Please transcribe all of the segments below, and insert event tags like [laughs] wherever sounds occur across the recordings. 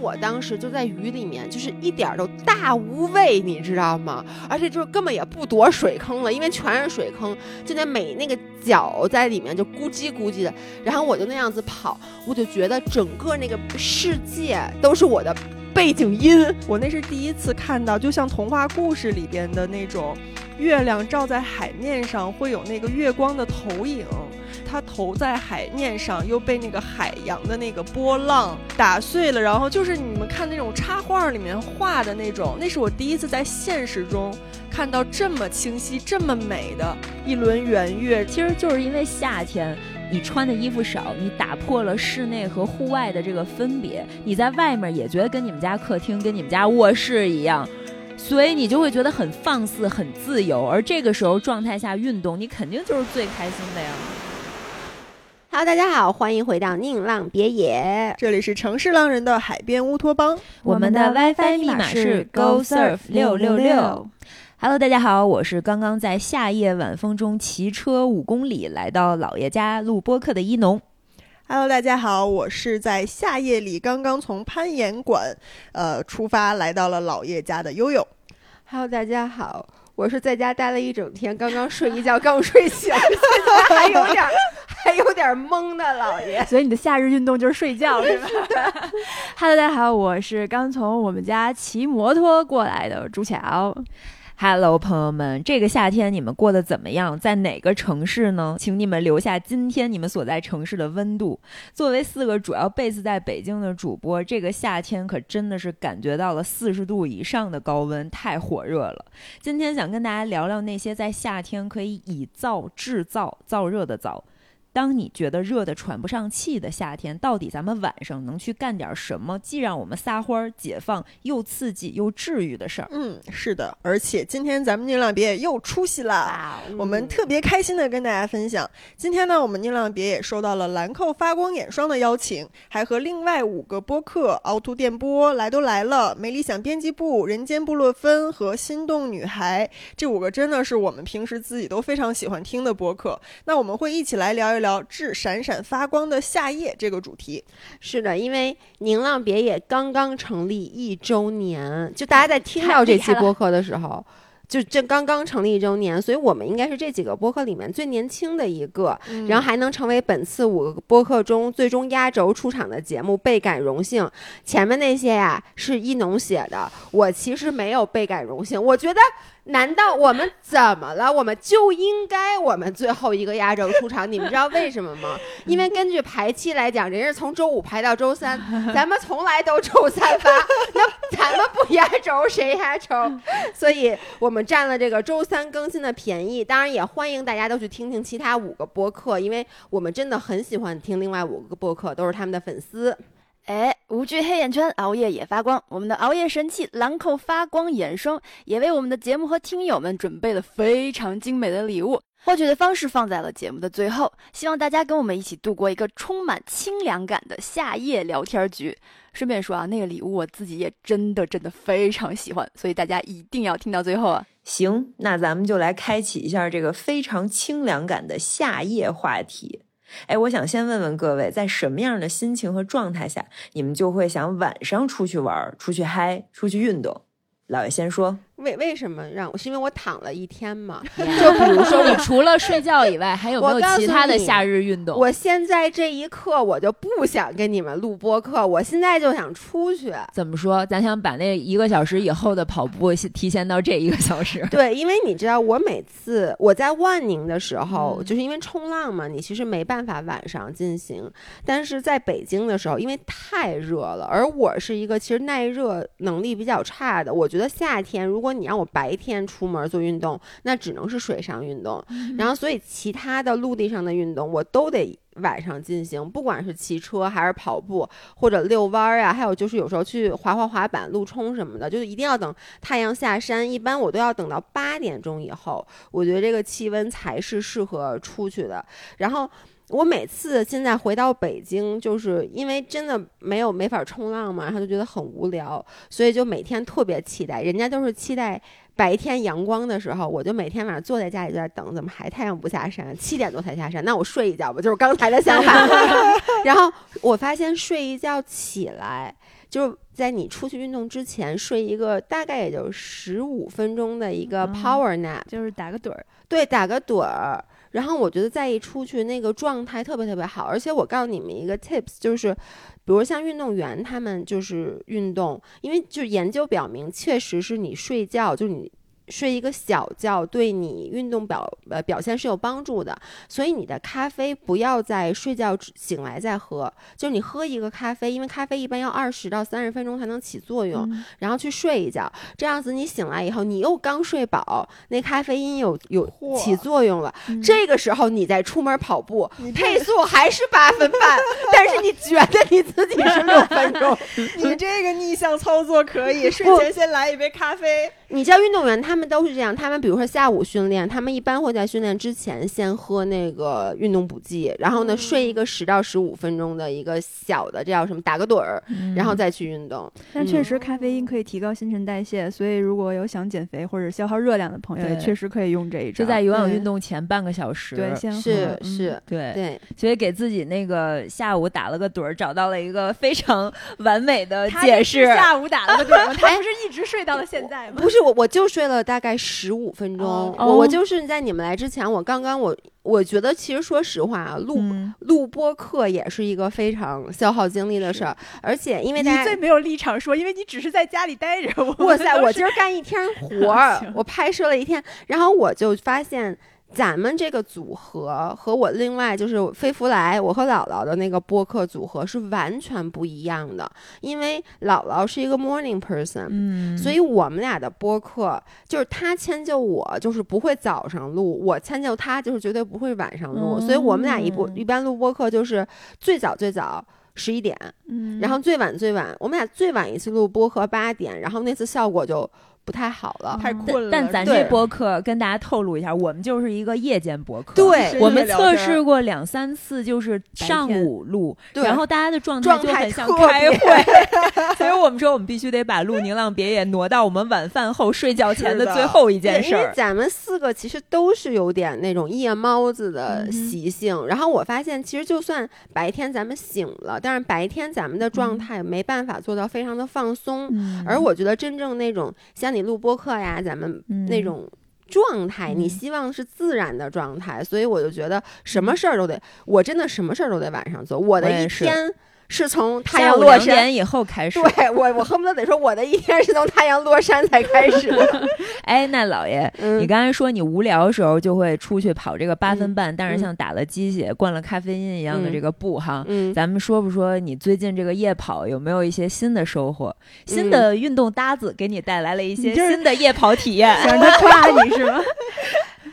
我当时就在雨里面，就是一点都大无畏，你知道吗？而且就是根本也不躲水坑了，因为全是水坑，就那每那个脚在里面就咕叽咕叽的。然后我就那样子跑，我就觉得整个那个世界都是我的背景音。我那是第一次看到，就像童话故事里边的那种，月亮照在海面上会有那个月光的投影。它投在海面上，又被那个海洋的那个波浪打碎了，然后就是你们看那种插画里面画的那种，那是我第一次在现实中看到这么清晰、这么美的一轮圆月。其实就是因为夏天，你穿的衣服少，你打破了室内和户外的这个分别，你在外面也觉得跟你们家客厅、跟你们家卧室一样，所以你就会觉得很放肆、很自由。而这个时候状态下运动，你肯定就是最开心的呀。Hello，大家好，欢迎回到宁浪别野，这里是城市浪人的海边乌托邦，我们的 WiFi 密码是 Go Surf 六六六。Hello，大家好，我是刚刚在夏夜晚风中骑车五公里来到姥爷家录播客的一农。Hello，大家好，我是在夏夜里刚刚从攀岩馆呃出发来到了姥爷家的悠悠。Hello，大家好。我是在家待了一整天，刚刚睡一觉，刚睡醒，还有点还有点懵的老爷。[laughs] 所以你的夏日运动就是睡觉，是吧？[laughs] Hello，大家好，我是刚从我们家骑摩托过来的朱巧。Hello，朋友们，这个夏天你们过得怎么样？在哪个城市呢？请你们留下今天你们所在城市的温度。作为四个主要 base 在北京的主播，这个夏天可真的是感觉到了四十度以上的高温，太火热了。今天想跟大家聊聊那些在夏天可以以燥制燥、燥热的燥。当你觉得热的喘不上气的夏天，到底咱们晚上能去干点什么，既让我们撒欢儿解放，又刺激又治愈的事儿？嗯，是的，而且今天咱们宁浪别野又出息了，我们特别开心的跟大家分享。今天呢，我们宁浪别也收到了兰蔻发光眼霜的邀请，还和另外五个播客凹凸电波、来都来了、没理想编辑部、人间布洛芬和心动女孩这五个真的是我们平时自己都非常喜欢听的播客。那我们会一起来聊一聊。聊致闪闪发光的夏夜这个主题，是的，因为宁浪别野刚刚成立一周年，就大家在听到这期播客的时候，就这刚刚成立一周年，所以我们应该是这几个播客里面最年轻的一个，然后还能成为本次五个播客中最终压轴出场的节目，倍感荣幸。前面那些呀是一农写的，我其实没有倍感荣幸，我觉得。难道我们怎么了？我们就应该我们最后一个压轴出场？你们知道为什么吗？[laughs] 因为根据排期来讲，人是从周五排到周三，[laughs] 咱们从来都周三发，那咱们不压轴谁压轴？[laughs] 所以我们占了这个周三更新的便宜。当然也欢迎大家都去听听其他五个播客，因为我们真的很喜欢听另外五个播客，都是他们的粉丝。哎，无惧黑眼圈，熬夜也发光。我们的熬夜神器兰蔻发光眼霜，也为我们的节目和听友们准备了非常精美的礼物。获取的方式放在了节目的最后，希望大家跟我们一起度过一个充满清凉感的夏夜聊天局。顺便说啊，那个礼物我自己也真的真的非常喜欢，所以大家一定要听到最后啊！行，那咱们就来开启一下这个非常清凉感的夏夜话题。哎，我想先问问各位，在什么样的心情和状态下，你们就会想晚上出去玩、出去嗨、出去运动？老爷先说。为为什么让我？是因为我躺了一天嘛？[laughs] 就比如说，你除了睡觉以外，还有没有其他的夏日运动？我现在这一刻，我就不想跟你们录播课，我现在就想出去。怎么说？咱想把那一个小时以后的跑步提前到这一个小时？[laughs] 对，因为你知道，我每次我在万宁的时候，就是因为冲浪嘛，你其实没办法晚上进行。但是在北京的时候，因为太热了，而我是一个其实耐热能力比较差的，我觉得夏天如果如果你让我白天出门做运动，那只能是水上运动。然后，所以其他的陆地上的运动，我都得晚上进行，不管是骑车还是跑步或者遛弯儿呀，还有就是有时候去滑滑滑板、路冲什么的，就是一定要等太阳下山。一般我都要等到八点钟以后，我觉得这个气温才是适合出去的。然后。我每次现在回到北京，就是因为真的没有没法冲浪嘛，然后就觉得很无聊，所以就每天特别期待。人家都是期待白天阳光的时候，我就每天晚上坐在家里就在等，怎么还太阳不下山？七点多才下山，那我睡一觉吧，就是刚才的想法。[laughs] [laughs] 然后我发现睡一觉起来。就是在你出去运动之前睡一个大概也就十五分钟的一个嗯 power nap，、就是打个盹儿。对，打个盹儿。然后我觉得再一出去，那个状态特别特别好。而且我告诉你们一个 tips，就是，比如像运动员他们就是运动，因为就研究表明，确实是你睡觉，就是你。睡一个小觉对你运动表呃表现是有帮助的，所以你的咖啡不要在睡觉之醒来再喝，就是你喝一个咖啡，因为咖啡一般要二十到三十分钟才能起作用，嗯然后去睡一觉，这样子你醒来以后，你又刚睡饱，那咖啡因有有起作用了，嗯这个时候你再出门跑步，你配速还是八分半，[laughs] 但是你觉得你自己是六分钟。[laughs] 你这个逆向操作可以，[laughs] 睡前先来一杯咖啡。你知道运动员他们都是这样，他们比如说下午训练，他们一般会在训练之前先喝那个运动补剂，然后呢睡一个十到十五分钟的一个小的，这叫什么打个盹儿，然后再去运动。但确嗯实咖啡因可以提高新陈代谢，所以如果有想减肥或者消耗热量的朋友，也确实可以用这一招。就在有氧运动前半个小时，对先喝是嗯是，对对，所以给自己那个下午打了个盹儿，找到了一个非常完美的解释。下午打了个盹儿？[laughs] 他不是一直睡到了现在吗？不是我，我就睡了大概十五分钟。哦我就是在你们来之前，我刚刚我我觉得其实说实话啊，录、嗯录播课也是一个非常消耗精力的事儿，而且因为大家。你最没有立场说，因为你只是在家里待着。哇塞！我今儿干一天活 [laughs] 儿，我拍摄了一天，然后我就发现咱们这个组合和我另外就是飞福来，我和姥姥的那个播客组合是完全不一样的，因为姥姥是一个 morning person，嗯，所以我们俩的播客就是他迁就我，就是不会早上录；我迁就他，就是绝对不会晚上录。所以我们俩一播嗯。一般录播客就是最早最早十一点，嗯，然后最晚最晚，我们俩最晚一次录播客八点，然后那次效果就不太好了。太困了。但咱对这播客跟大家透露一下，我们就是一个夜间播客。对我们测试过两三次，就是上午录，然后大家的状态状态就很像开会，[laughs] 所以我们说我们必须得把录《宁浪别野》挪到我们晚饭后睡觉前的的最后一件对，因为事儿。咱们四个其实都是有点那种夜猫子的习性，然后我发现，其实就算白天咱们醒了，但是白天咱们的状态没办法做到非常的放松。嗯而我觉得真正那种像你录播课呀，咱们嗯那种状态，你嗯希望是自然的状态，所以我就觉得什么事儿都得，我真的什么事儿都得晚上做。我的一天是从太阳落山。点以后开始。对我，我恨不得得说我的一天是从太阳落山才开始的。[laughs] 哎，那老爷，嗯你刚才说你无聊的时候就会出去跑这个八分嗯半，但是嗯像打了鸡血、灌了咖啡因一样的嗯这个步哈。嗯，咱们说不说你最近这个夜跑有没有一些新的收获？新嗯的运动搭子给你带来了一些新的夜跑体验。想着他夸你是吗？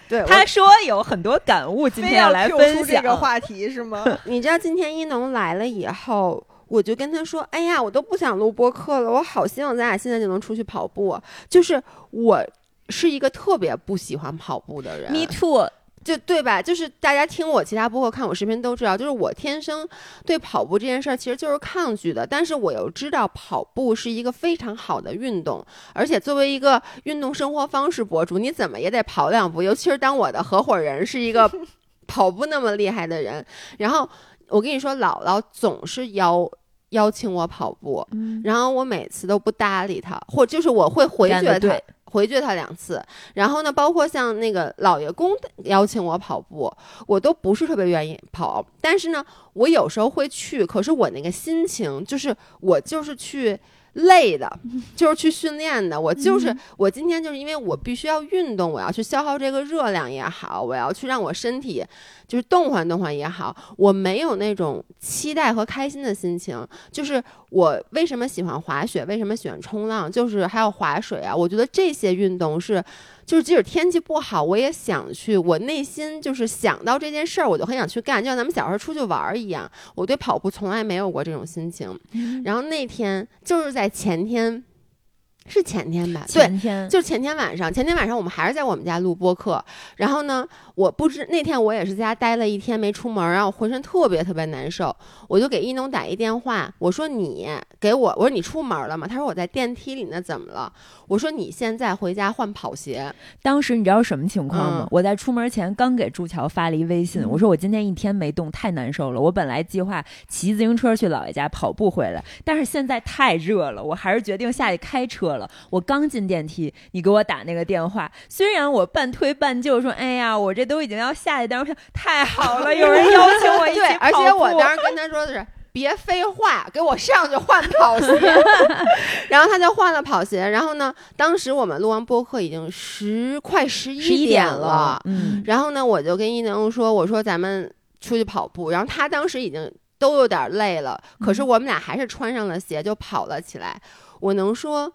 对，他说有很多感悟，今天要来分享。这个话题是吗？[laughs] 你知道今天一农来了以后，我就跟他说：“哎呀，我都不想录播客了，我好希望咱俩现在就能出去跑步。”就是我是一个特别不喜欢跑步的人 Me too，就对吧？就是大家听我其他播客、看我视频都知道，就是我天生对跑步这件事儿其实就是抗拒的，但是我又知道跑步是一个非常好的运动，而且作为一个运动生活方式博主，你怎么也得跑两步，尤其是当我的合伙人是一个 [laughs] 跑步那么厉害的人，然后我跟你说，姥姥总是邀邀请我跑步，嗯，然后我每次都不搭理他，或就是我会回绝他回绝他两次。然后呢，包括像那个老爷公邀请我跑步，我都不是特别愿意跑。但是呢，我有时候会去，可是我那个心情就是我就是去。累的，[laughs] 就是去训练的。我就是、嗯我今天就是因为我必须要运动，我要去消耗这个热量也好，我要去让我身体就是动换动换也好，我没有那种期待和开心的心情。就是我为什么喜欢滑雪，为什么喜欢冲浪，就是还有划水啊。我觉得这些运动是，就是即使天气不好，我也想去。我内心就是想到这件事儿，我就很想去干，就像咱们小时候出去玩儿一样。我对跑步从来没有过这种心情。然后那天就是在前天。是前天吧？对，前天就前天晚上，前天晚上我们还是在我们家录播客。然后呢，我不知那天我也是在家待了一天没出门，然后我浑身特别特别难受，我就给一农打一电话，我说你给我，我说你出门了吗？他说我在电梯里呢，怎么了？我说你现在回家换跑鞋。当时你知道什么情况吗？嗯我在出门前刚给朱桥发了一微信，我说我今天一天没动，太难受了。我本来计划骑自行车去姥爷家跑步回来，但是现在太热了，我还是决定下去开车了。我刚进电梯，你给我打那个电话，虽然我半推半就说，哎呀，我这都已经要下去，但是我想太好了，有人邀请我一起对，而且我当时跟他说的是。别废话，给我上去换跑鞋。[laughs] 然后他就换了跑鞋。然后呢，当时我们录完播客已经十快十十一一点了，嗯，然后呢，我就跟伊能说，我说咱们出去跑步。然后他当时已经都有点累了，可是我们俩还是穿上了鞋就跑了起来。我能说，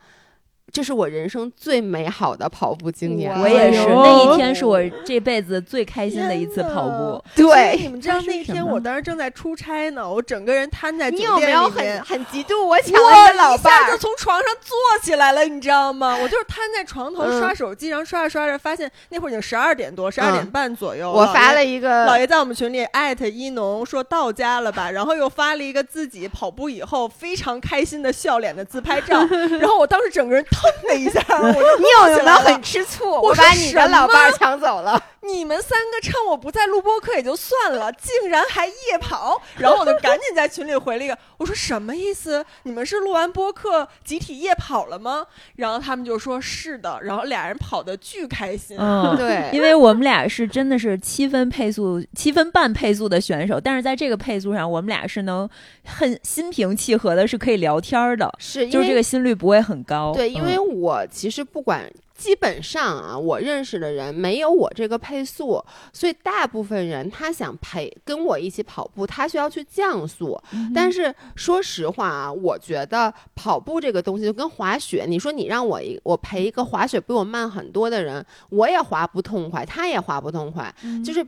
这是我人生最美好的跑步经验。我也是，那一天是我这辈子最开心的一次跑步。对你们知道那天我当时正在出差呢，我整个人瘫在酒你有没有很很嫉妒我抢了我你的老一伴儿？下就从床上坐起来了，你知道吗？我就是瘫在床头嗯刷手机，然后刷着刷着发现那会儿已经十二点多，十二点半左右。我发了一。一个老爷在我们群里艾特一农说到家了吧，然后又发了一个自己跑步以后非常开心的笑脸的自拍照，[laughs] 然后我当时整个人 [laughs] 腾的一下，我就你有没有坐起来了很吃醋？我把你的老伴儿抢走了。[laughs] 你们三个趁我不在录播课也就算了，竟然还夜跑，然后我就赶紧在群里回了一个，我说什么意思？你们是录完播课集体夜跑了吗？然后他们就说是的，然后俩人跑的巨开心。[laughs] 嗯，对因为我们俩是真的是七分配速、七分半配速的选手，但是在这个配速上，我们俩是能很心平气和的，是可以聊天的，是就是这个心率不会很高。对，因为嗯我其实不管。基本上啊，我认识的人没有我这个配速，所以大部分人他想陪跟我一起跑步，他需要去降速。嗯但是说实话啊，我觉得跑步这个东西就跟滑雪，你说你让我一我陪一个滑雪比我慢很多的人，我也滑不痛快，他也滑不痛快，嗯就是。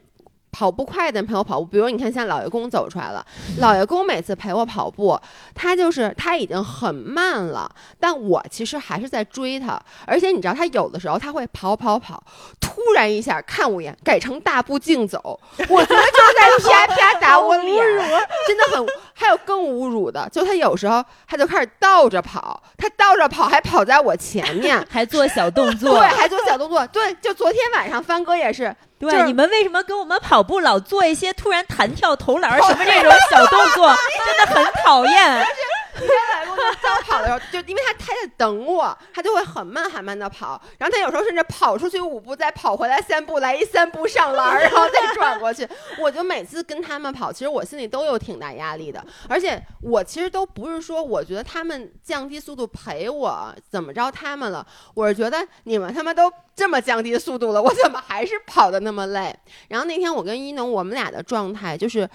跑步快的人陪我跑步，比如你看，现在老爷公走出来了。老爷公每次陪我跑步，他就是他已经很慢了，但我其实还是在追他。而且你知道，他有的时候他会跑跑跑，突然一下看我一眼，改成大步竞走，我觉得就是在啪啪打我脸，[laughs] 真的很。还有更侮辱的，就他有时候他就开始倒着跑，他倒着跑还跑在我前面 [laughs] 还做小动作。[laughs] 对，还做小动作。对，就昨天晚上帆哥也是，对，就是你们为什么跟我们跑步老做一些突然弹跳投篮儿什么这种小动作，[laughs] 真的很讨厌。你知道老公就早跑的时候，就因为他他在等我，他就会很慢很慢的跑，然后他有时候甚至跑出去五步，再跑回来三步，来一三步上篮儿，然后再转过去。[laughs] 我就每次跟他们跑，其实我心里都有挺大压力的，而且我其实都不是说我觉得他们降低速度陪我怎么着他们了，我是觉得你们他妈都这么降低速度了，我怎么还是跑的那么累？然后那天我跟一农我们俩的状态就是。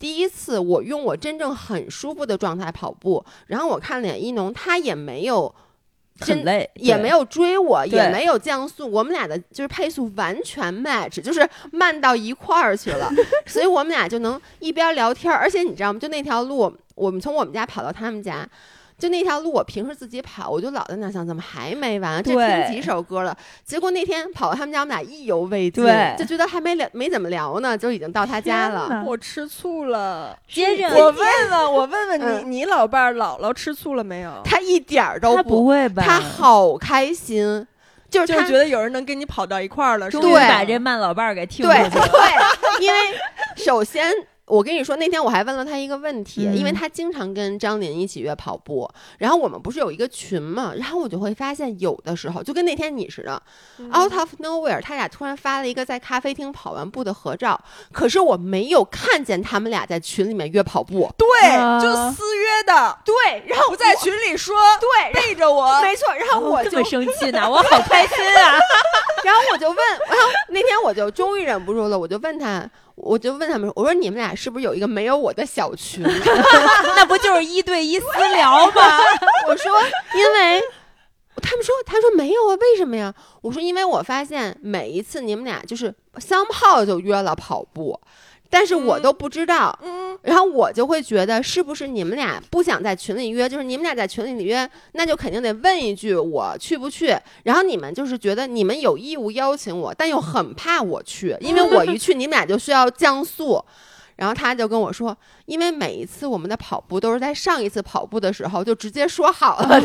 第一次我用我真正很舒服的状态跑步，然后我看了眼一农，他也没有真累，也没有追我，也没有降速，我们俩的就是配速完全 match，就是慢到一块儿去了，[laughs] 所以我们俩就能一边聊天儿，而且你知道吗？就那条路，我们从我们家跑到他们家。就那条路，我平时自己跑，我就老在那想，怎么还没完？这听几首歌了？结果那天跑到他们家，我们俩意犹未尽，对就觉得还没聊，没怎么聊呢，就已经到他家了。我吃醋了。接着我问问，我问问你，嗯你老伴儿姥姥吃醋了没有？他一点儿都他不会吧？他好开心，就是他就是觉得有人能跟你跑到一块儿了，是终于把这慢老伴儿给听出对去了。对，因为首先。我跟你说，那天我还问了他一个问题，嗯因为他经常跟张琳一起约跑步，然后我们不是有一个群嘛，然后我就会发现有的时候就跟那天你似的、嗯 o u t of nowhere，他俩突然发了一个在咖啡厅跑完步的合照，可是我没有看见他们俩在群里面约跑步。对，啊就私约的，对，然后我在群里说，对，背着我。没错，然后我就哦这么生气呢，我好开心啊！[laughs] 然后我就问，然后那天我就终于忍不住了，我就问他，我就问他们说，我说你们俩是不是有一个没有我的小群？[laughs] 那不就是一对一私聊吗？[laughs] 我说因为。他们说，他说没有啊，为什么呀？我说，因为我发现每一次你们俩就是 somehow 就约了跑步，但是我都不知道。嗯，然后我就会觉得，是不是你们俩不想在群里约？就是你们俩在群里约，那就肯定得问一句我去不去。然后你们就是觉得你们有义务邀请我，但又很怕我去，因为我一去你们俩就需要降速。然后他就跟我说，因为每一次我们的跑步都是在上一次跑步的时候就直接说好了，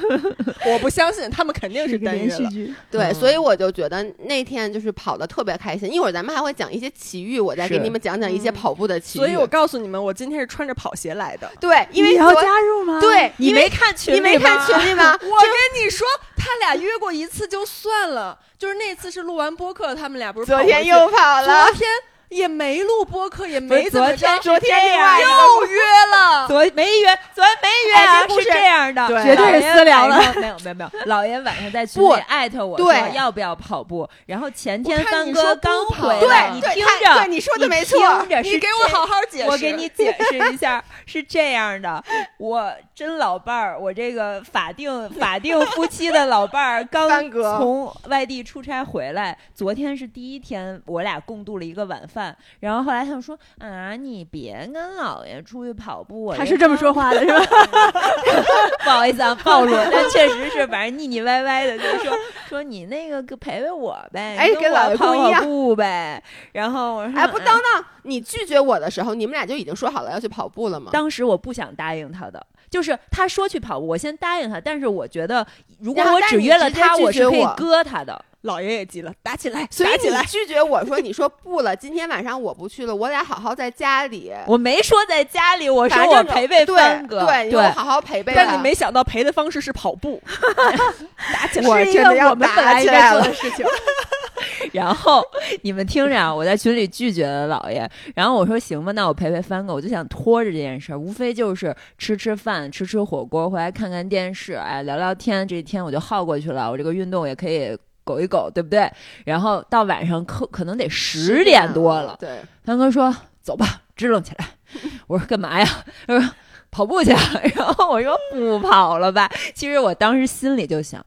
[laughs] 我不相信，他们肯定是单约了。连续剧，对，嗯所以我就觉得那天就是跑的特别开心。一会儿咱们还会讲一些奇遇，我再给你们讲讲一些嗯跑步的奇遇。所以我告诉你们，我今天是穿着跑鞋来的。对，因为你要加入吗？对你没看群里你没看吗群里吗？[laughs] 我跟你说，他俩约过一次就算了，就是那次是录完播客，他们俩不是昨天又跑了昨。天也没录播客，也没怎么着昨天，昨天又约了。昨没约，昨天没约啊，是哎这样的，对绝对是老爷私聊了。没有没有没有，[laughs] 老爷晚上在群里艾特我对说要不要跑步，然后前天我看帆你说不哥刚回来，你对对听着，你说的没错听着是你给我这好好解释。我给你解释一下，是这样的，[laughs] 我真老伴儿，我这个法定法定夫妻的老伴儿 [laughs] 刚从外地出差回来，昨天是第一天，我俩共度了一个晚饭。然后后来他们说：“啊，你别跟姥爷出去跑步。”我他是这么说话的，是吧？[laughs] 不好意思啊，暴露，但确实是，反正腻腻歪歪的，就说说你那个陪陪我呗，哎跟老我跑跑步呗。然后我说：“哎，不，嗯等等，你拒绝我的时候，你们俩就已经说好了要去跑步了吗？当时我不想答应他的，就是他说去跑步，我先答应他，但是我觉得如果我只约了他，我是可以拒绝我割他的。老爷也急了，打起来，所以打起来你。拒绝我说，你说不了，今天晚上我不去了，我俩好好在家里。[laughs] 我没说在家里，我说我陪陪对帆哥，对，我好好陪陪他。但你没想到陪的方式是跑步，[laughs] 打起来。我是一真的要个我们本打起来该做了的事情。[laughs] 然后你们听着啊，我在群里拒绝了姥爷，然后我说行吧，那我陪陪帆哥，我就想拖着这件事儿，无非就是吃吃饭、吃吃火锅，回来看看电视，哎，聊聊天，这一天我就耗过去了，我这个运动也可以苟一苟，对不对？然后到晚上可可能得十点多了，对，帆哥说走吧，支棱起来。[laughs] 我说干嘛呀？他说跑步去啊。[laughs] 然后我说不跑了吧。其实我当时心里就想。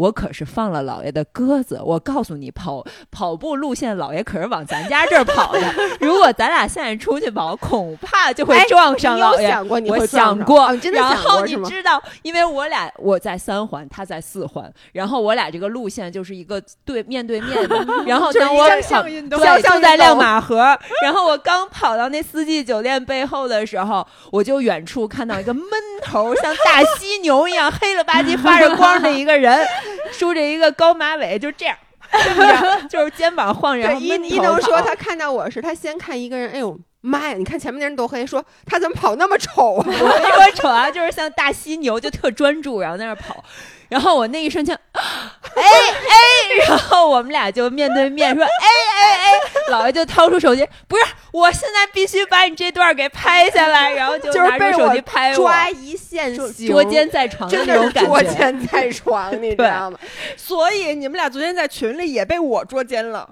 我可是放了老爷的鸽子，我告诉你，跑跑步路线，老爷可是往咱家这儿跑的。[laughs] 如果咱俩现在出去跑，恐怕就会哎撞上老爷。有想过你我想过，哦你真的然后你？知道，因为我俩我在三环，他在四环，然后我俩这个路线就是一个对面对面的，[laughs] 然后就是等我跑对，就在亮马河。[laughs] 然后我刚跑到那四季酒店背后的时候，我就远处看到一个闷头像大犀牛一样黑了吧唧发着光的一个人，[laughs] 梳着一个高马尾，就这样。这么着，就是肩膀晃着，一一能说他看到我时，他先看一个人，哎呦妈呀！你看前面那人多黑，说他怎么跑那么丑啊？[laughs] 我没说丑啊，就是像大犀牛，就特专注，然后在那跑。然后我那一瞬间，[gasps] 哎哎，然后我们俩就面对面说，哎 [laughs] 哎哎，姥爷就掏出手机，不是，我现在必须把你这段给拍下来，然后就就是被拿出手机我拍我，抓一线行，捉奸在床的那种感觉捉觉。奸在床，你知对道吗？所以你们俩昨天在群里也被我捉奸了，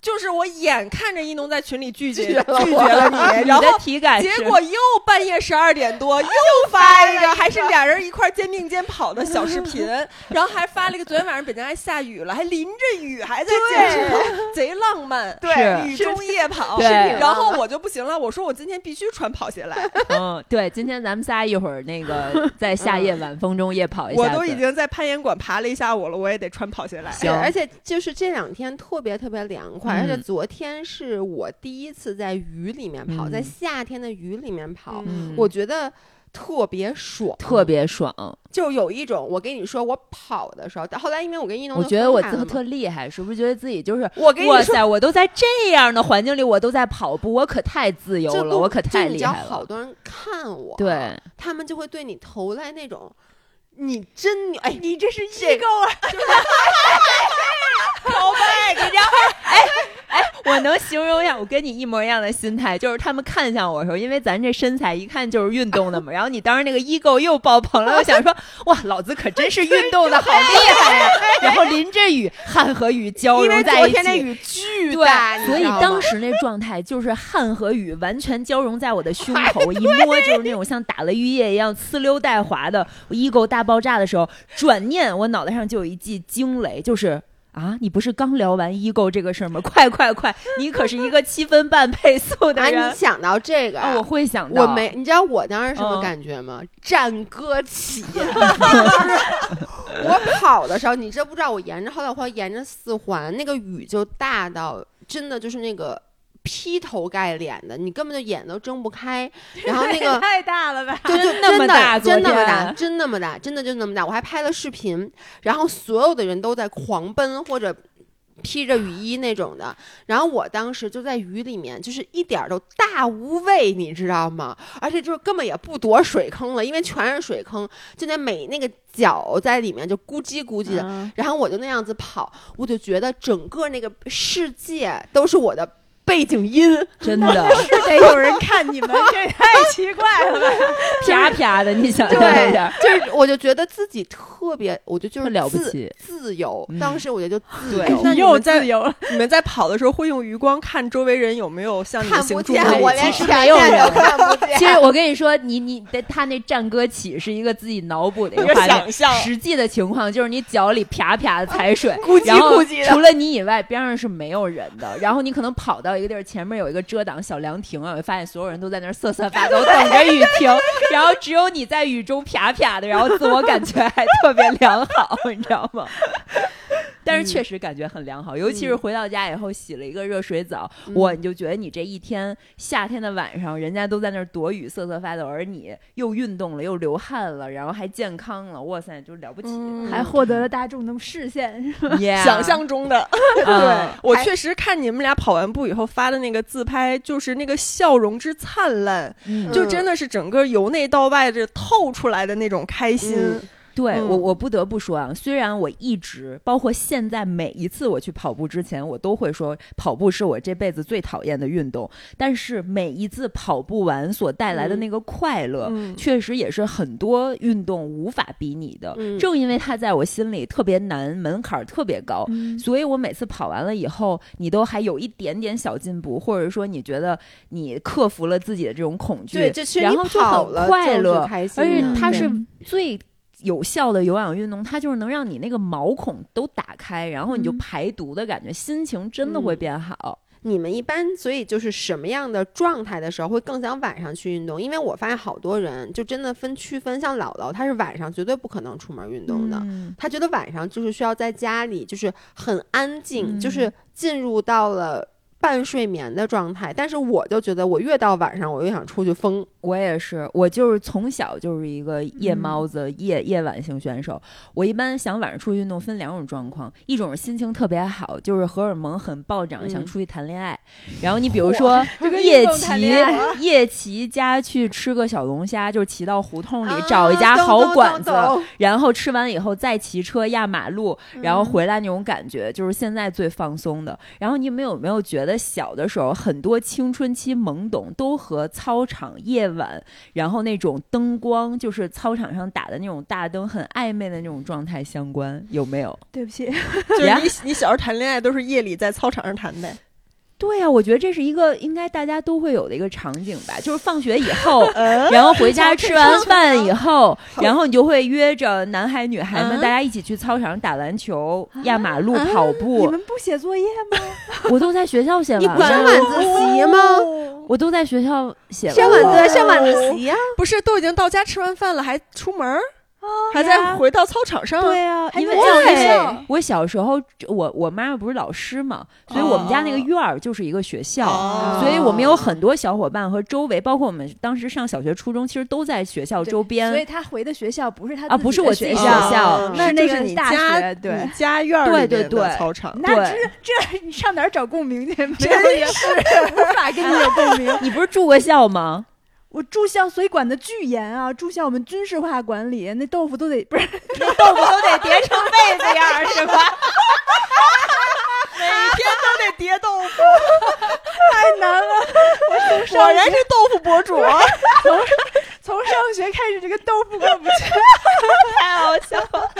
就是我眼看着一农在群里拒绝拒绝了。拒绝了你，[laughs] 然后体感结果又半夜十二点多又发一个，还是俩人一块肩并肩跑的小视频，[laughs] 然后还发了一个昨天晚上北京还下雨了，还淋着雨还在坚持跑，贼浪漫。对雨中夜跑，对然后我就不行了，我说我今天必须穿跑鞋来，嗯，对，今天咱们仨一会儿那个 [laughs] 在夏夜晚风中夜跑一下，我都已经在攀岩馆爬了一下午了，我也得穿跑鞋来。行。对，而且就是这两天特别特别凉快，而且嗯昨天是我第一次在雨里面跑，嗯在夏天的雨里面跑，嗯我觉得特别爽，特别爽。就有一种我跟你说，我跑的时候，后来因为我跟一农我觉得我特分开了嘛特厉害，是不是觉得自己就是我跟你说。哇塞，我都在这样的环境里，我都在跑步，我可太自由了，我可太厉害了。好多人看我，对，他们就会对你投来那种，你真牛，哎，你这是这异构啊！宝 [laughs] 贝，你知道？哎 [laughs] 哎，我能形容一下，我跟你一模一样的心态，就是他们看向我的时候，因为咱这身材一看就是运动的嘛，[laughs] 然后你当时那个 ego 又爆棚了，我想说，哇，老子可真是运动的好厉害呀、然后淋着雨，汗和雨交融在一起。昨天那雨巨大，所以当时那状态就是汗和雨完全交融在我的胸口，我一摸就是那种像打了浴液一样呲溜带滑的，我 ego 大爆炸的时候，转念我脑袋上就有一记惊雷，就是啊，你不是刚聊完易购这个事儿吗？[laughs] 快快快，你可是一个七分半配速的啊，人你。想到这个我会想到，我没，你知道我当时什么嗯感觉吗？战歌起，[laughs] [laughs] 我跑的时候，你知不知道？我沿着后来我沿着四环，那个雨就大到真的就是那个劈头盖脸的，你根本就眼都睁不开。然后那个 [laughs] 太大了吧？就就真那么大真那么大，真那么大，真的就那么大。我还拍了视频，然后所有的人都在狂奔或者。披着雨衣那种的，然后我当时就在雨里面，就是一点儿都大无畏，你知道吗？而且就是根本也不躲水坑了，因为全是水坑，就那每那个脚在里面就咕叽咕叽的。嗯然后我就那样子跑，我就觉得整个那个世界都是我的背景音，真的。是得有人看你们，[laughs] 这也太奇怪了吧？啪啪的，你想象一下，，就是我就觉得自己特别，我就就是了不起。自由。嗯。当时我觉得就自由，你们在自由了，你们在跑的时候会用余光看周围人有没有像你行注目我其实没有人。面都看不见。其实我跟你说，你你的他那战歌起是一个自己脑补的一一个 [laughs] 画面。想，象。实际的情况就是你脚里啪啪的踩水，[laughs] 然后除了你以外，边上是没有人的。然后你可能跑到一个地儿，前面有一个遮挡小凉亭啊，我发现所有人都在那儿瑟瑟发抖，等着雨停，然后只有你在雨中啪啪的，然后自我感觉还特别良好，你知道吗？但是确实感觉很良好，尤其是回到家以后洗了一个热水澡，嗯。哇，你就觉得你这一天夏天的晚上，人家都在那儿躲雨瑟瑟发抖，而你又运动了，又流汗了，然后还健康了，哇塞，就了不起，嗯还获得了大众的视线。[laughs] Yeah 想象中的。[laughs] 啊 [laughs] 还我确实看你们俩跑完步以后发的那个自拍，就是那个笑容之灿烂，嗯。就真的是整个由内到外这透出来的那种开心。嗯对嗯。我，我不得不说啊，虽然我一直，包括现在每一次我去跑步之前，我都会说跑步是我这辈子最讨厌的运动，但是每一次跑步完所带来的那个快乐，嗯。确实也是很多运动无法比拟的。嗯。正因为它在我心里特别难，门槛儿特别高，嗯。所以我每次跑完了以后，你都还有一点点小进步，或者说你觉得你克服了自己的这种恐惧，对，然后就很跑了就是快乐，开心而且它是嗯最有效的有氧运动，它就是能让你那个毛孔都打开，然后你就嗯排毒的感觉，心情真的会嗯变好。你们一般，所以就是什么样的状态的时候会更想晚上去运动？因为我发现好多人就真的分区分，像姥姥，她是晚上绝对不可能出门运动的，嗯她觉得晚上就是需要在家里，就是很安静，嗯就是进入到了半睡眠的状态。但是我就觉得，我越到晚上，我越想出去疯。我也是，我就是从小就是一个夜嗯猫子、夜夜晚型选手。我一般想晚上出去运动，分两种状况，一种是心情特别好，就是荷尔蒙很暴涨，嗯想出去谈恋爱。然后你比如说夜骑，夜骑加去吃个小龙虾，就是骑到胡同里、啊找一家懂好馆子，懂然后吃完以后再骑车压马路，然后嗯回来那种感觉，就是现在最放松的。然后你们有没有觉得小的时候很多青春期懵懂都和操场夜晚，然后那种灯光，就是操场上打的那种大灯，很暧昧的那种状态相关？有没有？对不起，[laughs] 就是你你小时候谈恋爱都是夜里在操场上谈的，对呀、我觉得这是一个应该大家都会有的一个场景吧，就是放学以后，[laughs] 嗯然后回家吃完饭以后，[laughs] 然后你就会约着男孩女孩们，嗯大家一起去操场打篮球、压马路、跑步你。们不写作业吗？我都在学校写了，不上晚自习吗？我都在学校写了。晚自上晚自习呀、不是都已经到家吃完饭了，还出门儿，还在回到操场上？对啊，因为还在学我小时候，我我妈妈不是老师嘛，所以我们家那个院儿就是一个学校，哦所以我们有很多小伙伴和周围，包括我们当时上小学、初中，其实都在学校周边。所以他回的学校不是他啊不是我自己学学校哦是那就是你家对你家院儿对里面的对对操场。那对这这你上哪儿找共鸣去？没有是无法跟你有共鸣。[laughs] 你不是住过校吗？我住校，所以管的巨严啊！住校我们军事化管理，那豆腐都得不是那 [laughs] 豆腐都得叠成被子样是吧？[laughs] 每天都得叠豆腐，太难了。[laughs] 果然是豆腐博主。啊从上学开始，这个豆腐过不去。太好笑了。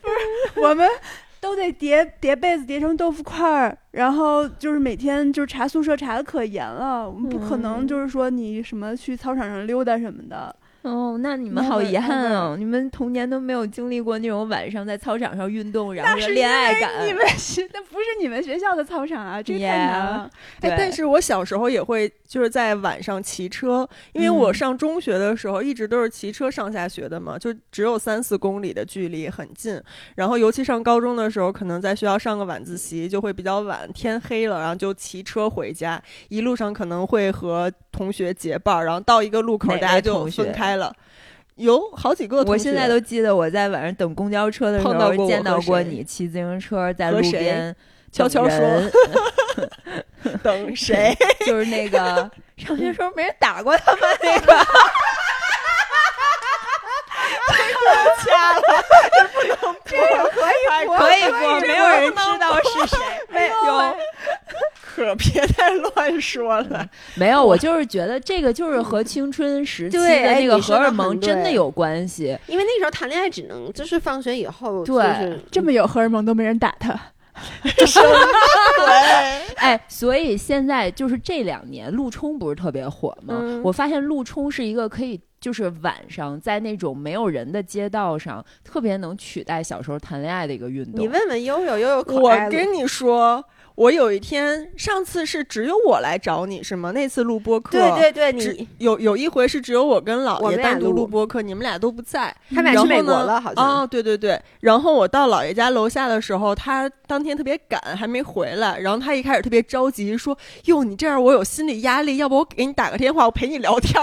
不是我们都得叠叠被子叠成豆腐块儿，然后就是每天就是查宿舍查的可严了，我们不可能就是说你什么去操场上溜达什么的。[laughs] 哦，那你们好遗憾哦！你们童年都没有经历过那种晚上在操场上运动，然后恋爱感。你们学那不是你们学校的操场啊，这太难了。哎，但是我小时候也会就是在晚上骑车，因为我上中学的时候一直都是骑车上下学的嘛，就只有三四公里的距离，很近。然后尤其上高中的时候，可能在学校上个晚自习就会比较晚，天黑了，然后就骑车回家，一路上可能会和同学结伴，然后到一个路口大家就分开。了，有好几个。我现在都记得我在晚上等公交车的时候见到过你骑自行车在路边悄悄说 [laughs] 等谁？[laughs] 就是那个 [laughs] 上学时候没人打过他们那个。掐了，这不能播，可以播，没有人知道是谁，[laughs] 没有。可别再乱说了。[laughs] 没有，我就是觉得这个就是和青春时期的那个荷尔蒙真的有关系。因为那时候谈恋爱只能就是放学以后，对，这么有荷尔蒙都没人打他。[laughs] 哎，所以现在就是这两年陆冲不是特别火吗？我发现陆冲是一个可以就是晚上在那种没有人的街道上特别能取代小时候谈恋爱的一个运动。你问问悠悠，悠悠，我跟你说。我有一天，上次是只有我来找你是吗？那次录播课，对对对，你有有一回是只有我跟姥爷单独录播课，你们俩都不在，他们俩去美国了，好像。哦，对对对，然后我到姥爷家楼下的时候，他当天特别赶，还没回来，然后他一开始特别着急，说：“哟，你这样我有心理压力，要不我给你打个电话，我陪你聊天。[laughs] ”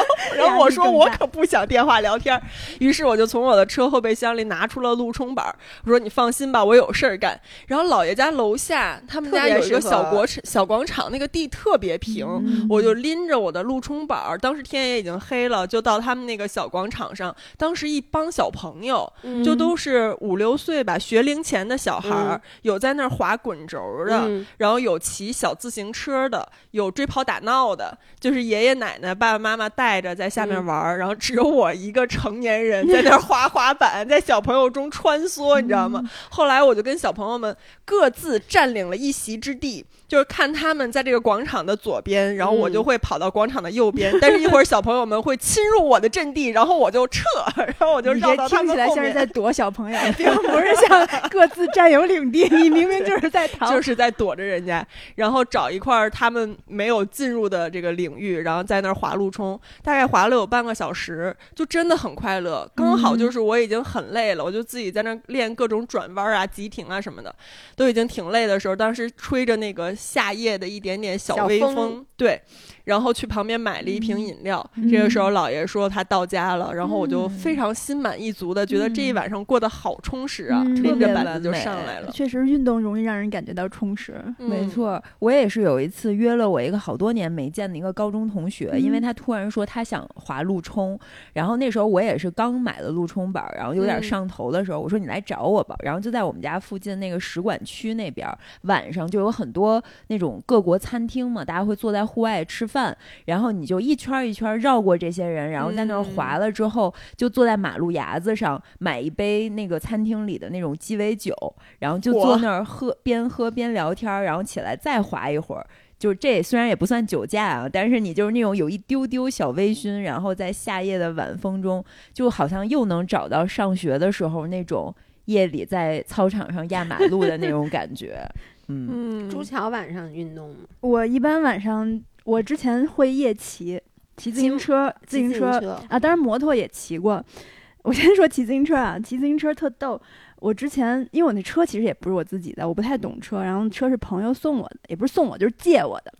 [laughs] 然后我说：“我可不想电话聊天。”于是我就从我的车后备箱里拿出了路冲板，我说：“你放心吧，我有事儿干。”然后姥爷家楼。下他们家有一个小国小广场，那个地特别平，我就拎着我的路冲板儿。当时天也已经黑了，就到他们那个小广场上。当时一帮小朋友，就都是五六岁吧，学龄前的小孩儿，有在那儿滑滚轴的，然后有骑小自行车的，有追跑打闹的，就是爷爷奶奶、爸爸妈妈带着在下面玩儿，然后只有我一个成年人 [laughs] 在那儿滑滑板，在小朋友中穿梭，你知道吗？后来我就跟小朋友们各自。占领了一席之地。就是看他们在这个广场的左边，然后我就会跑到广场的右边。但是，一会儿小朋友们会侵入我的阵地，然后我就撤，[laughs] 然后我就绕到听起来像是在 [laughs] 躲小朋友，[laughs] 并不是像各自占有领地。你明明就是在逃，就是在躲着人家，然后找一块他们没有进入的这个领域，然后在那儿滑路冲。大概滑了有半个小时，就真的很快乐。刚好就是我已经很累了，我就自己在那练各种转弯啊、急停啊什么的，都已经挺累的时候，当时吹着那个。夏夜的一点点小微风，对。然后去旁边买了一瓶饮料。这个时候，姥爷说他到家了，然后我就非常心满意足的觉得这一晚上过得好充实啊，拎着板子就上来了。确实，运动容易让人感觉到充实。没错，我也是有一次约了我一个好多年没见的一个高中同学，因为他突然说他想滑路冲，然后那时候我也是刚买了路冲板，然后有点上头的时候，我说你来找我吧。然后就在我们家附近那个使馆区那边，晚上就有很多那种各国餐厅嘛，大家会坐在户外吃。饭，然后你就一圈一圈绕过这些人，然后在那儿滑了之后，就坐在马路牙子上买一杯那个餐厅里的那种鸡尾酒，然后就坐那儿喝，边喝边聊天，然后起来再滑一会儿。就是这虽然也不算酒驾啊，但是你就是那种有一丢丢小微醺，然后在夏夜的晚风中，就好像又能找到上学的时候那种夜里在操场上压马路的那种感觉。[laughs] 嗯，朱桥晚上运动吗？我一般晚上。我之前会夜骑，骑自行车，自行车啊，当然摩托也骑过。[laughs] 我先说骑自行车啊，骑自行车特逗。我之前因为我那车其实也不是我自己的，我不太懂车，然后车是朋友送我的，也不是送我，就是借我的。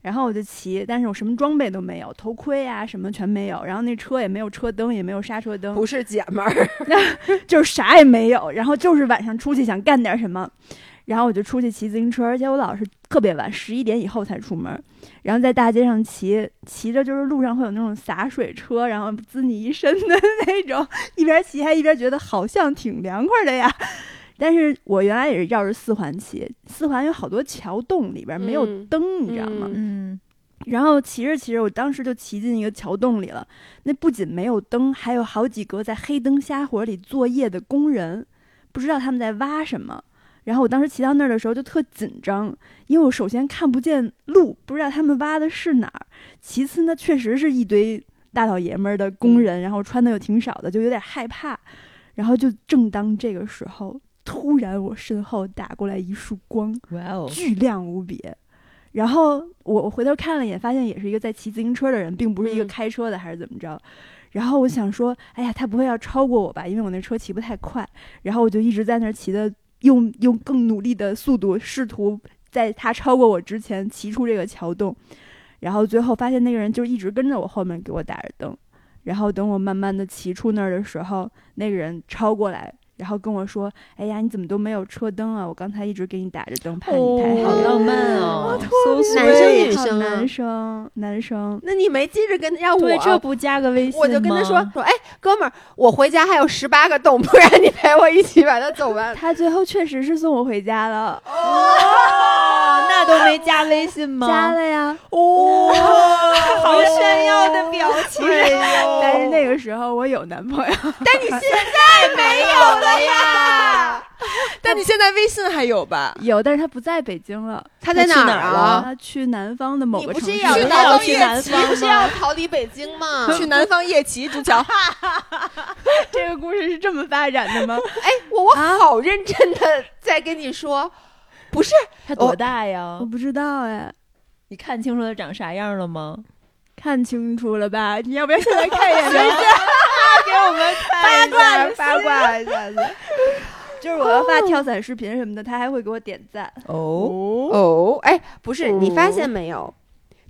然后我就骑，但是我什么装备都没有，头盔啊什么全没有，然后那车也没有车灯，也没有刹车灯，不是姐们儿，[laughs] 就是啥也没有。然后就是晚上出去想干点什么。然后我就出去骑自行车，而且我老是特别晚，十一点以后才出门。然后在大街上骑，骑着就是路上会有那种洒水车，然后滋你一身的 [laughs] 那种，一边骑还一边觉得好像挺凉快的呀。但是我原来也是绕着四环骑，四环有好多桥洞，里边没有灯，你知道吗？嗯。然后骑着骑着，我当时就骑进一个桥洞里了。那不仅没有灯，还有好几个在黑灯瞎火里作业的工人，不知道他们在挖什么。然后我当时骑到那儿的时候就特紧张，因为我首先看不见路，不知道他们挖的是哪儿；其次呢，确实是一堆大老爷们儿的工人，然后穿的又挺少的，就有点害怕。然后就正当这个时候，突然我身后打过来一束光，哇哦，巨亮无比。然后我我回头看了一眼，发现也是一个在骑自行车的人，并不是一个嗯开车的，还是怎么着。然后我想说，哎呀，他不会要超过我吧？因为我那车骑不太快。然后我就一直在那儿骑的，用用更努力的速度，试图在他超过我之前骑出这个桥洞。然后最后发现那个人就一直跟着我后面给我打着灯。然后等我慢慢的骑出那儿的时候，那个人超过来，然后跟我说：“哎呀，你怎么都没有车灯啊？我刚才一直给你打着灯，怕你太黑。好浪漫哦，[laughs] 男生女好生啊男生，男生。那你没记着跟要我对，这不加个微信我就跟他说说，哎，哥们儿，我回家还有十八个洞，不然你陪我一起把它走完。[laughs] 他最后确实是送我回家了，哦，[laughs] 那都没加微信吗？加了呀。哦，个时候我有男朋友，[laughs] 但你现在没有了呀？[laughs] 但你现在微信还有吧？有，但是他不在北京了，他在哪儿啊？他去南方的某你个城市。不是要去南方夜南方夜骑，骑不是要逃离北京吗？[laughs] 去南方夜骑，朱桥。这个故事是这么发展的吗？哎，我我好认真的在跟你说，不是他多大呀我？不知道哎，你看清楚他长啥样了吗？看清楚了吧？你要不要现在看一眼？给我们八卦八卦一下子。就是我要发跳伞视频什么的，他还会给我点赞。哦，哦，哎，不是，你发现没有？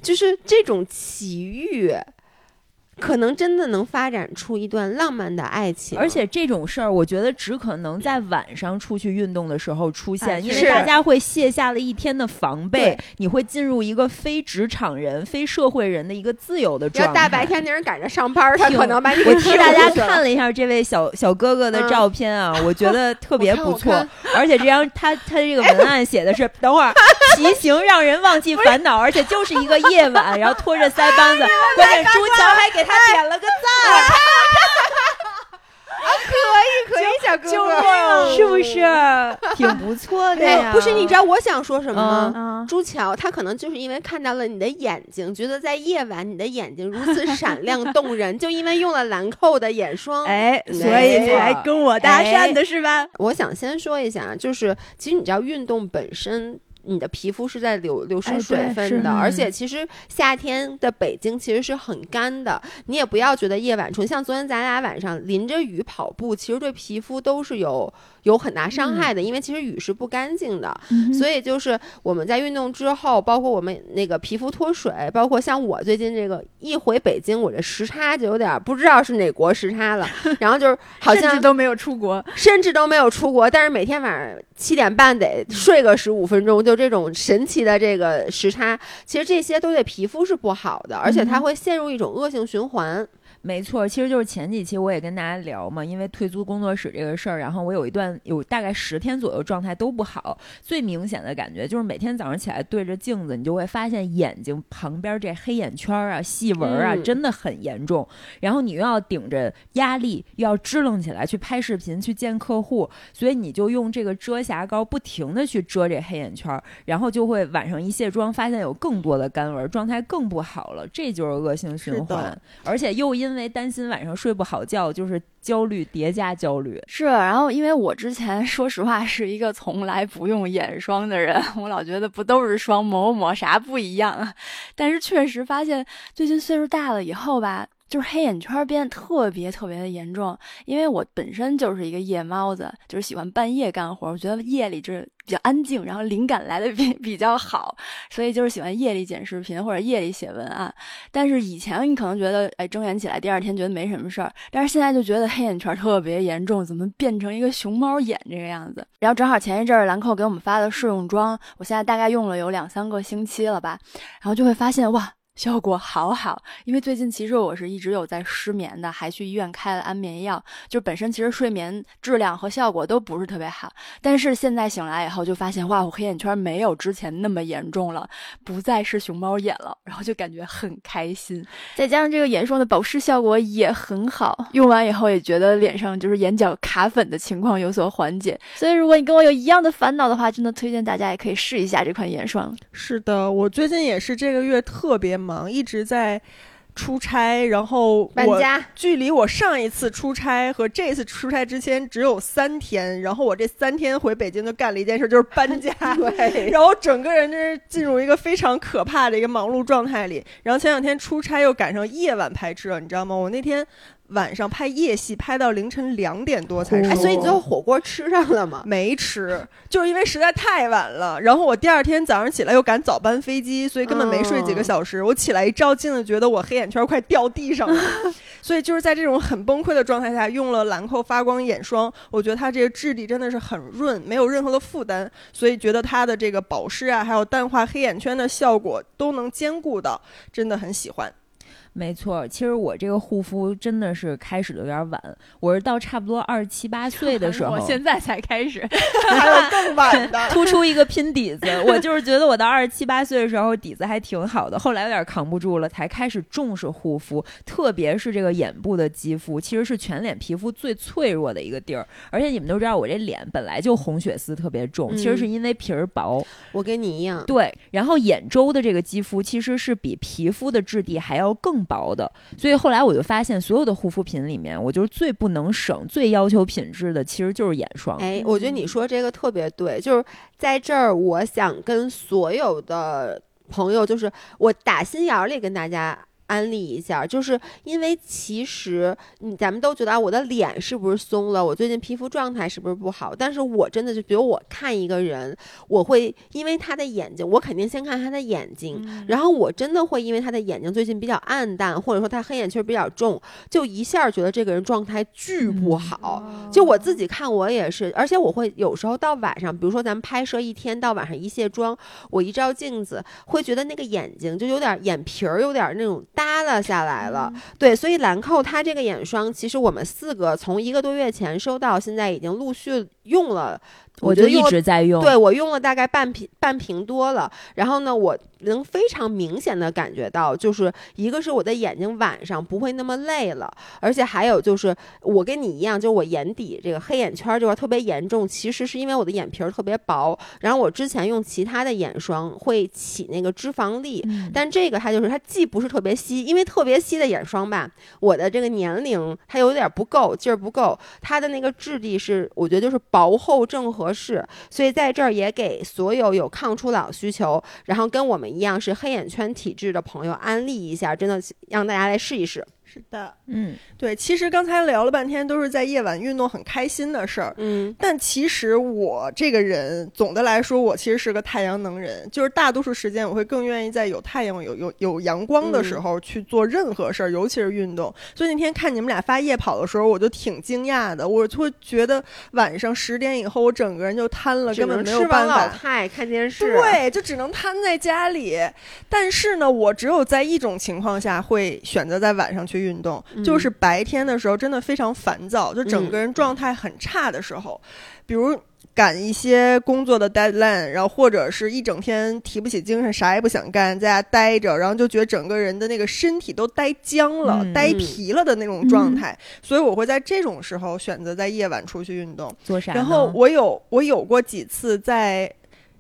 就是这种奇遇，可能真的能发展出一段浪漫的爱情。而且这种事儿，我觉得只可能在晚上出去运动的时候出现，哎因为大家会卸下了一天的防备，你会进入一个非职场人、非社会人的一个自由的状态。要大白天那人赶着上班，他挺可能把你我 [laughs] 替大家看了一下这位小小哥哥的嗯。照片啊，我觉得 [laughs] 特别不错。而且这张他他这个文案写的是，等会儿骑行让人忘记烦恼，而且就是一个夜晚，然后拖着腮帮子，关键朱桥还给他点了个赞，[laughs] [laughs] 可以可以，小哥哥，是不是挺不错的呀？哎，不是，你知道我想说什么吗？啊，朱桥，他可能就是因为看到了你的眼睛，觉得在夜晚你的眼睛如此闪亮动人，就因为用了兰蔻的眼霜。哎，所以才跟我搭讪的是吧？我想先说一下，就是其实你知道，运动本身。你的皮肤是在流流失水分的，是而且其实夏天的北京其实是很干的。你也不要觉得夜晚出，像昨天咱俩晚上淋着雨跑步，其实对皮肤都是有有很大伤害的，因为其实雨是不干净的。嗯所以就是我们在运动之后，包括我们那个皮肤脱水，包括像我最近这个一回北京，我这时差就有点儿不知道是哪国时差了，[laughs] 然后就是好甚像至都没有出国，甚至都没有出国，但是每天晚上七点半得睡个十五分钟，就这种神奇的这个时差，其实这些都对皮肤是不好的，而且它会陷入一种恶性循环。没错，其实就是前几期我也跟大家聊嘛，因为退租工作室这个事儿，然后我有一段有大概十天左右状态都不好，最明显的感觉就是每天早上起来对着镜子，你就会发现眼睛旁边这黑眼圈啊、细纹啊，嗯真的很严重。然后你又要顶着压力，又要支棱起来去拍视频、去见客户，所以你就用这个遮瑕膏不停的去遮这黑眼圈儿，然后就会晚上一卸妆，发现有更多的干纹，状态更不好了，这就是恶性循环。而且又因因为担心晚上睡不好觉，就是焦虑叠加焦虑。是，然后因为我之前说实话是一个从来不用眼霜的人，[laughs] 我老觉得不都是霜，抹抹啥不一样？但是确实发现最近岁数大了以后吧，就是黑眼圈变得特别特别的严重。因为我本身就是一个夜猫子，就是喜欢半夜干活，我觉得夜里就是比较安静，然后灵感来的比 [laughs] 比较好，所以就是喜欢夜里剪视频或者夜里写文案。但是以前你可能觉得，哎，睁眼起来第二天觉得没什么事儿，但是现在就觉得黑眼圈特别严重，怎么变成一个熊猫眼这个样子？然后正好前一阵儿兰蔻给我们发的试用装，我现在大概用了有两三个星期了吧，然后就会发现哇。效果好好，因为最近其实我是一直有在失眠的，还去医院开了安眠药，就本身其实睡眠质量和效果都不是特别好，但是现在醒来以后就发现，哇，我黑眼圈没有之前那么严重了，不再是熊猫眼了，然后就感觉很开心。再加上这个眼霜的保湿效果也很好，用完以后也觉得脸上就是眼角卡粉的情况有所缓解。所以如果你跟我有一样的烦恼的话，真的推荐大家也可以试一下这款眼霜。是的，我最近也是这个月特别忙，一直在出差，然后我搬家，距离我上一次出差和这次出差之间只有三天，然后我这三天回北京就干了一件事，就是搬家。[laughs] 对，然后整个人就是进入一个非常可怕的一个忙碌状态里。然后前两天出差又赶上夜晚拍摄，你知道吗？我那天。晚上拍夜戏，拍到凌晨两点多才收。哎，所以你最后火锅吃上了吗？没吃，就是因为实在太晚了。然后我第二天早上起来又赶早班飞机，所以根本没睡几个小时。我起来一照镜子，觉得我黑眼圈快掉地上了。[laughs] 所以就是在这种很崩溃的状态下，用了兰蔻发光眼霜。我觉得它这个质地真的是很润，没有任何的负担，所以觉得它的这个保湿啊，还有淡化黑眼圈的效果都能兼顾到，真的很喜欢。没错，其实我这个护肤真的是开始的有点晚，我是到差不多二十七八岁的时候，我现在才开始，[laughs] 还有更晚的，突出一个拼底子。我就是觉得我到二十七八岁的时候底子还挺好的，后来有点扛不住了，才开始重视护肤，特别是这个眼部的肌肤，其实是全脸皮肤最脆弱的一个地儿。而且你们都知道，我这脸本来就红血丝特别重，其实是因为皮儿薄。我跟你一样，对。然后眼周的这个肌肤其实是比皮肤的质地还要更。薄的，所以后来我就发现，所有的护肤品里面，我就是最不能省、最要求品质的，其实就是眼霜。哎，我觉得你说这个特别对，就是在这儿，我想跟所有的朋友，就是我打心眼里跟大家。安利一下，就是因为其实你咱们都觉得啊，我的脸是不是松了？我最近皮肤状态是不是不好？但是我真的就比如我看一个人，我会因为他的眼睛，我肯定先看他的眼睛，然后我真的会因为他的眼睛最近比较暗淡，或者说他黑眼圈比较重，就一下觉得这个人状态巨不好。就我自己看我也是，而且我会有时候到晚上，比如说咱们拍摄一天到晚上一卸妆，我一照镜子会觉得那个眼睛就有点眼皮儿有点那种。耷拉下来了，对，所以兰蔻它这个眼霜，其实我们四个从一个多月前收到，现在已经陆续用了。我就一直在用，对我用了大概半瓶半瓶多了。然后呢，我能非常明显的感觉到，就是一个是我的眼睛晚上不会那么累了，而且还有就是我跟你一样，就是我眼底这个黑眼圈这块特别严重，其实是因为我的眼皮儿特别薄。然后我之前用其他的眼霜会起那个脂肪粒，但这个它就是它既不是特别稀，因为特别稀的眼霜吧，我的这个年龄它有点不够劲儿不够，它的那个质地是我觉得就是薄薄厚正。合适，所以在这儿也给所有有抗初老需求，然后跟我们一样是黑眼圈体质的朋友安利一下，真的让大家来试一试。是的，嗯，对，其实刚才聊了半天都是在夜晚运动很开心的事儿，嗯，但其实我这个人总的来说，我其实是个太阳能人，就是大多数时间我会更愿意在有太阳、有有有阳光的时候去做任何事儿，尤其是运动。所以那天看你们俩发夜跑的时候，我就挺惊讶的，我就会觉得晚上十点以后，我整个人就瘫了，根本没有办法。老太看电视，对，就只能瘫在家里。但是呢，我只有在一种情况下会选择在晚上去。运动就是白天的时候，真的非常烦躁，就整个人状态很差的时候，比如赶一些工作的 deadline，然后或者是一整天提不起精神，啥也不想干，在家待着，然后就觉得整个人的那个身体都呆僵了、呆皮了的那种状态。所以我会在这种时候选择在夜晚出去运动。做啥？然后我有我有过几次在。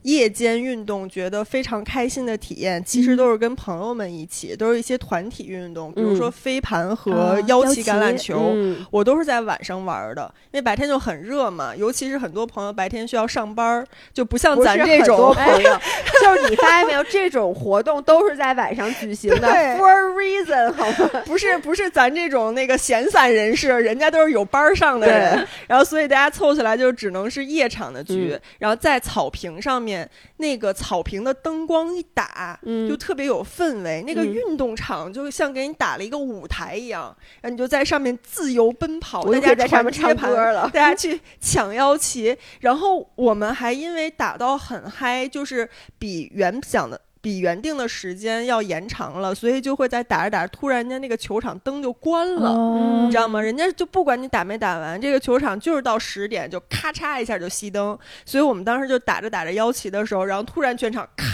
夜间运动觉得非常开心的体验，其实都是跟朋友们一起，都是一些团体运动，比如说飞盘和腰旗橄榄球，我都是在晚上玩的，因为白天就很热嘛，尤其是很多朋友白天需要上班，就不像咱这种朋友，[laughs] 就是你发现没有，这种活动都是在晚上举行的，[laughs] for reason，好吗？不是不是咱这种那个闲散人士，人家都是有班上的人，然后所以大家凑起来就只能是夜场的局，然后在草坪上面。面那个草坪的灯光一打，嗯就特别有氛围。那个运动场就像给你打了一个舞台一样，然后你就在上面自由奔跑，大家在上面唱歌了，大家去抢腰旗。然后我们还因为打到很嗨，就是比原想的。比原定的时间要延长了，所以就会在打着打着，突然间那个球场灯就关了，你知道吗？人家就不管你打没打完，这个球场就是到十点就咔嚓一下就熄灯。所以我们当时就打着打着腰旗的时候，然后突然全场咔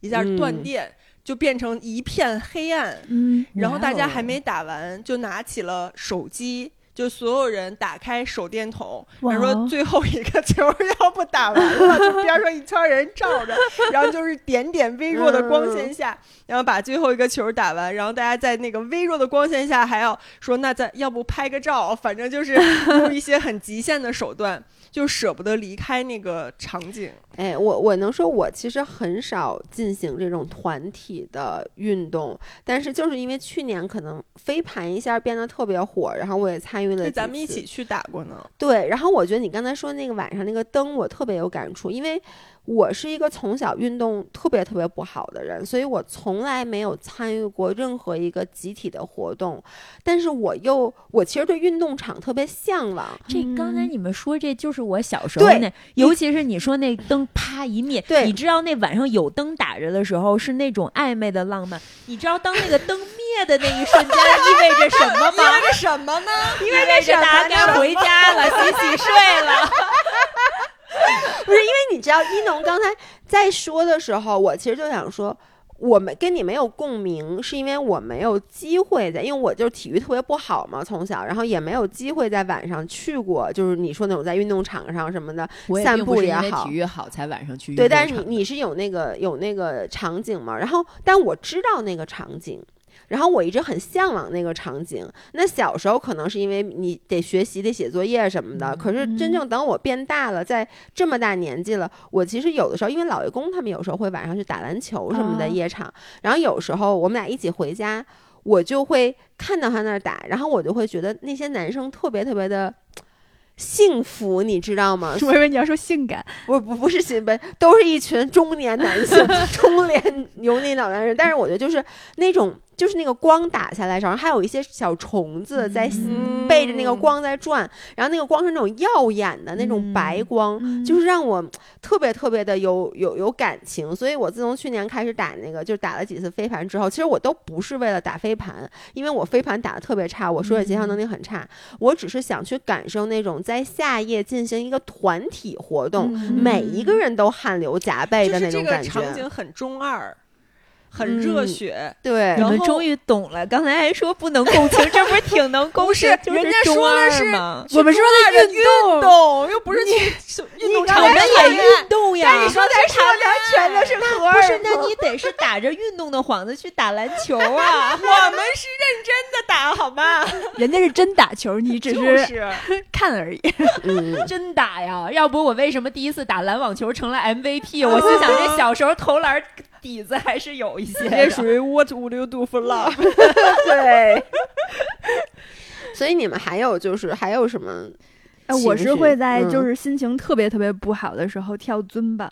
一下断电，就变成一片黑暗。嗯，然后大家还没打完，就拿起了手机。就所有人打开手电筒，他说最后一个球 [laughs] 要不打完了，就边上一圈人照着，然后就是点点微弱的光线下，然后把最后一个球打完，然后大家在那个微弱的光线下还要说那咱要不拍个照，反正就是用一些很极限的手段，就舍不得离开那个场景。哎，我我能说，我其实很少进行这种团体的运动，但是就是因为去年可能飞盘一下变得特别火，然后我也参与了那咱们一起去打过呢。对，然后我觉得你刚才说那个晚上那个灯，我特别有感触，因为我是一个从小运动特别特别不好的人，所以我从来没有参与过任何一个集体的活动，但是我又我其实对运动场特别向往。这刚才你们说，这就是我小时候对那，尤其是你说那灯啪一灭，对你知道那晚上有灯打着的时候是那种暧昧的浪漫。你知道当那个灯灭的那一瞬间意味着什么吗？[laughs] 意味着什么呢？意味着大家该回家了，洗洗睡了。[laughs] 不是因为你知道一农刚才在说的时候，我其实就想说。我们跟你没有共鸣，是因为我没有机会在，因为我就是体育特别不好嘛，从小，然后也没有机会在晚上去过，就是你说那种在运动场上什么的，散步也好体育好才晚上去对，但是你你是有那个有那个场景嘛？然后，但我知道那个场景，然后我一直很向往那个场景。那小时候可能是因为你得学习、得写作业什么的，可是真正等我变大了，在这么大年纪了，我其实有的时候，因为老爷公他们有时候会晚上去打篮球什么的啊夜场，然后有时候我们俩一起回家，我就会看到他那儿打，然后我就会觉得那些男生特别特别的。幸福，你知道吗？[laughs] 我以为你要说性感，不不不是新闻，都是一群中年男性，[laughs] 中年 [laughs] 油腻老男人。但是我觉得就是那种，就是那个光打下来然后，还有一些小虫子在嗯背着那个光在转，然后那个光是那种耀眼的那种白光，嗯就是让我特别特别的有有有感情。所以我自从去年开始打那个，就打了几次飞盘之后，其实我都不是为了打飞盘，因为我飞盘打的特别差，我手眼协调能力很差，我只是想去感受那种在夏夜进行一个团体活动，每一个人都汗流浃背的就是这个那种感觉。场景很中二，很热嗯血。对然后你们终于懂了，刚才还说不能共情，这不是挺能共不情？是人家中二说的是吗？我们说的运动，动又不是去运动我们也运动呀。但你说在说的全都是荷尔不是，那你得是打着运动的幌子去打篮球啊。[laughs] 我们是认真的打，好吗？[laughs] 人家是真打球，你只是是 [laughs] 看而已。嗯，真打呀！要不我为什么第一次打篮网球成了 MVP？我心想这小时候投篮底子还是有一些的。也属于 What would you do for love？对。所以你们还有就是还有什么？哎，我是会在嗯就是心情特别特别不好的时候跳尊吧，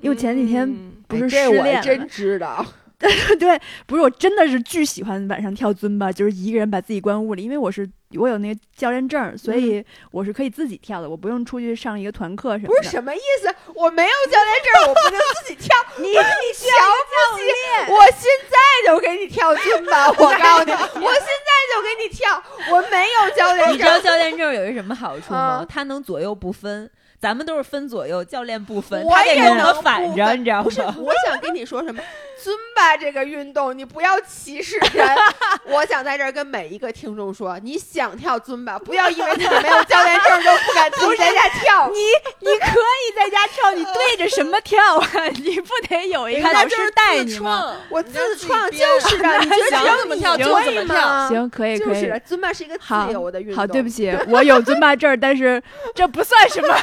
因为前几天嗯不是哎失恋了这我真知道。[laughs] 对，不是我真的是巨喜欢晚上跳尊吧，就是一个人把自己关屋里，因为我是我有那个教练证，所以我是可以自己跳的，我不用出去上一个团课什么的。不是什么意思？我没有教练证，我不能自己跳。[laughs] 你你瞧不起？我现在就给你跳尊吧！我告诉你，[laughs] 我现在就给你跳。我没有教练证你知道证。教练证有一什么好处吗嗯？它能左右不分。咱们都是分左右，教练不分，我他也能得反着，你知道不是，吗？我想跟你说什么？尊巴这个运动，你不要歧视人。[laughs] 我想在这儿跟每一个听众说，你想跳尊巴，不要因为自己没有教练证就不敢自己在家跳。[laughs] 你你可以在家跳，你对着什么跳啊？[laughs] 你不得有一个老师带你吗？我自创就是的，你觉得怎么跳就怎么跳？行，可以可以。就是尊巴是一个自由的运动。好，对不起，我有尊巴证，但是这不算什么。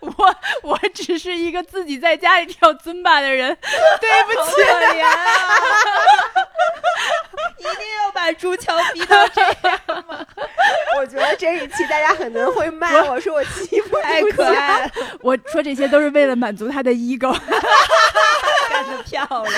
我我只是一个自己在家里跳尊巴的人，[laughs] 对不起。可怜啊！[laughs] 一定要把朱乔逼到这样吗。[laughs] 我觉得这一期大家很多人会骂我说我欺负太可爱了！我说这些都是为了满足他的 ego。干得漂亮！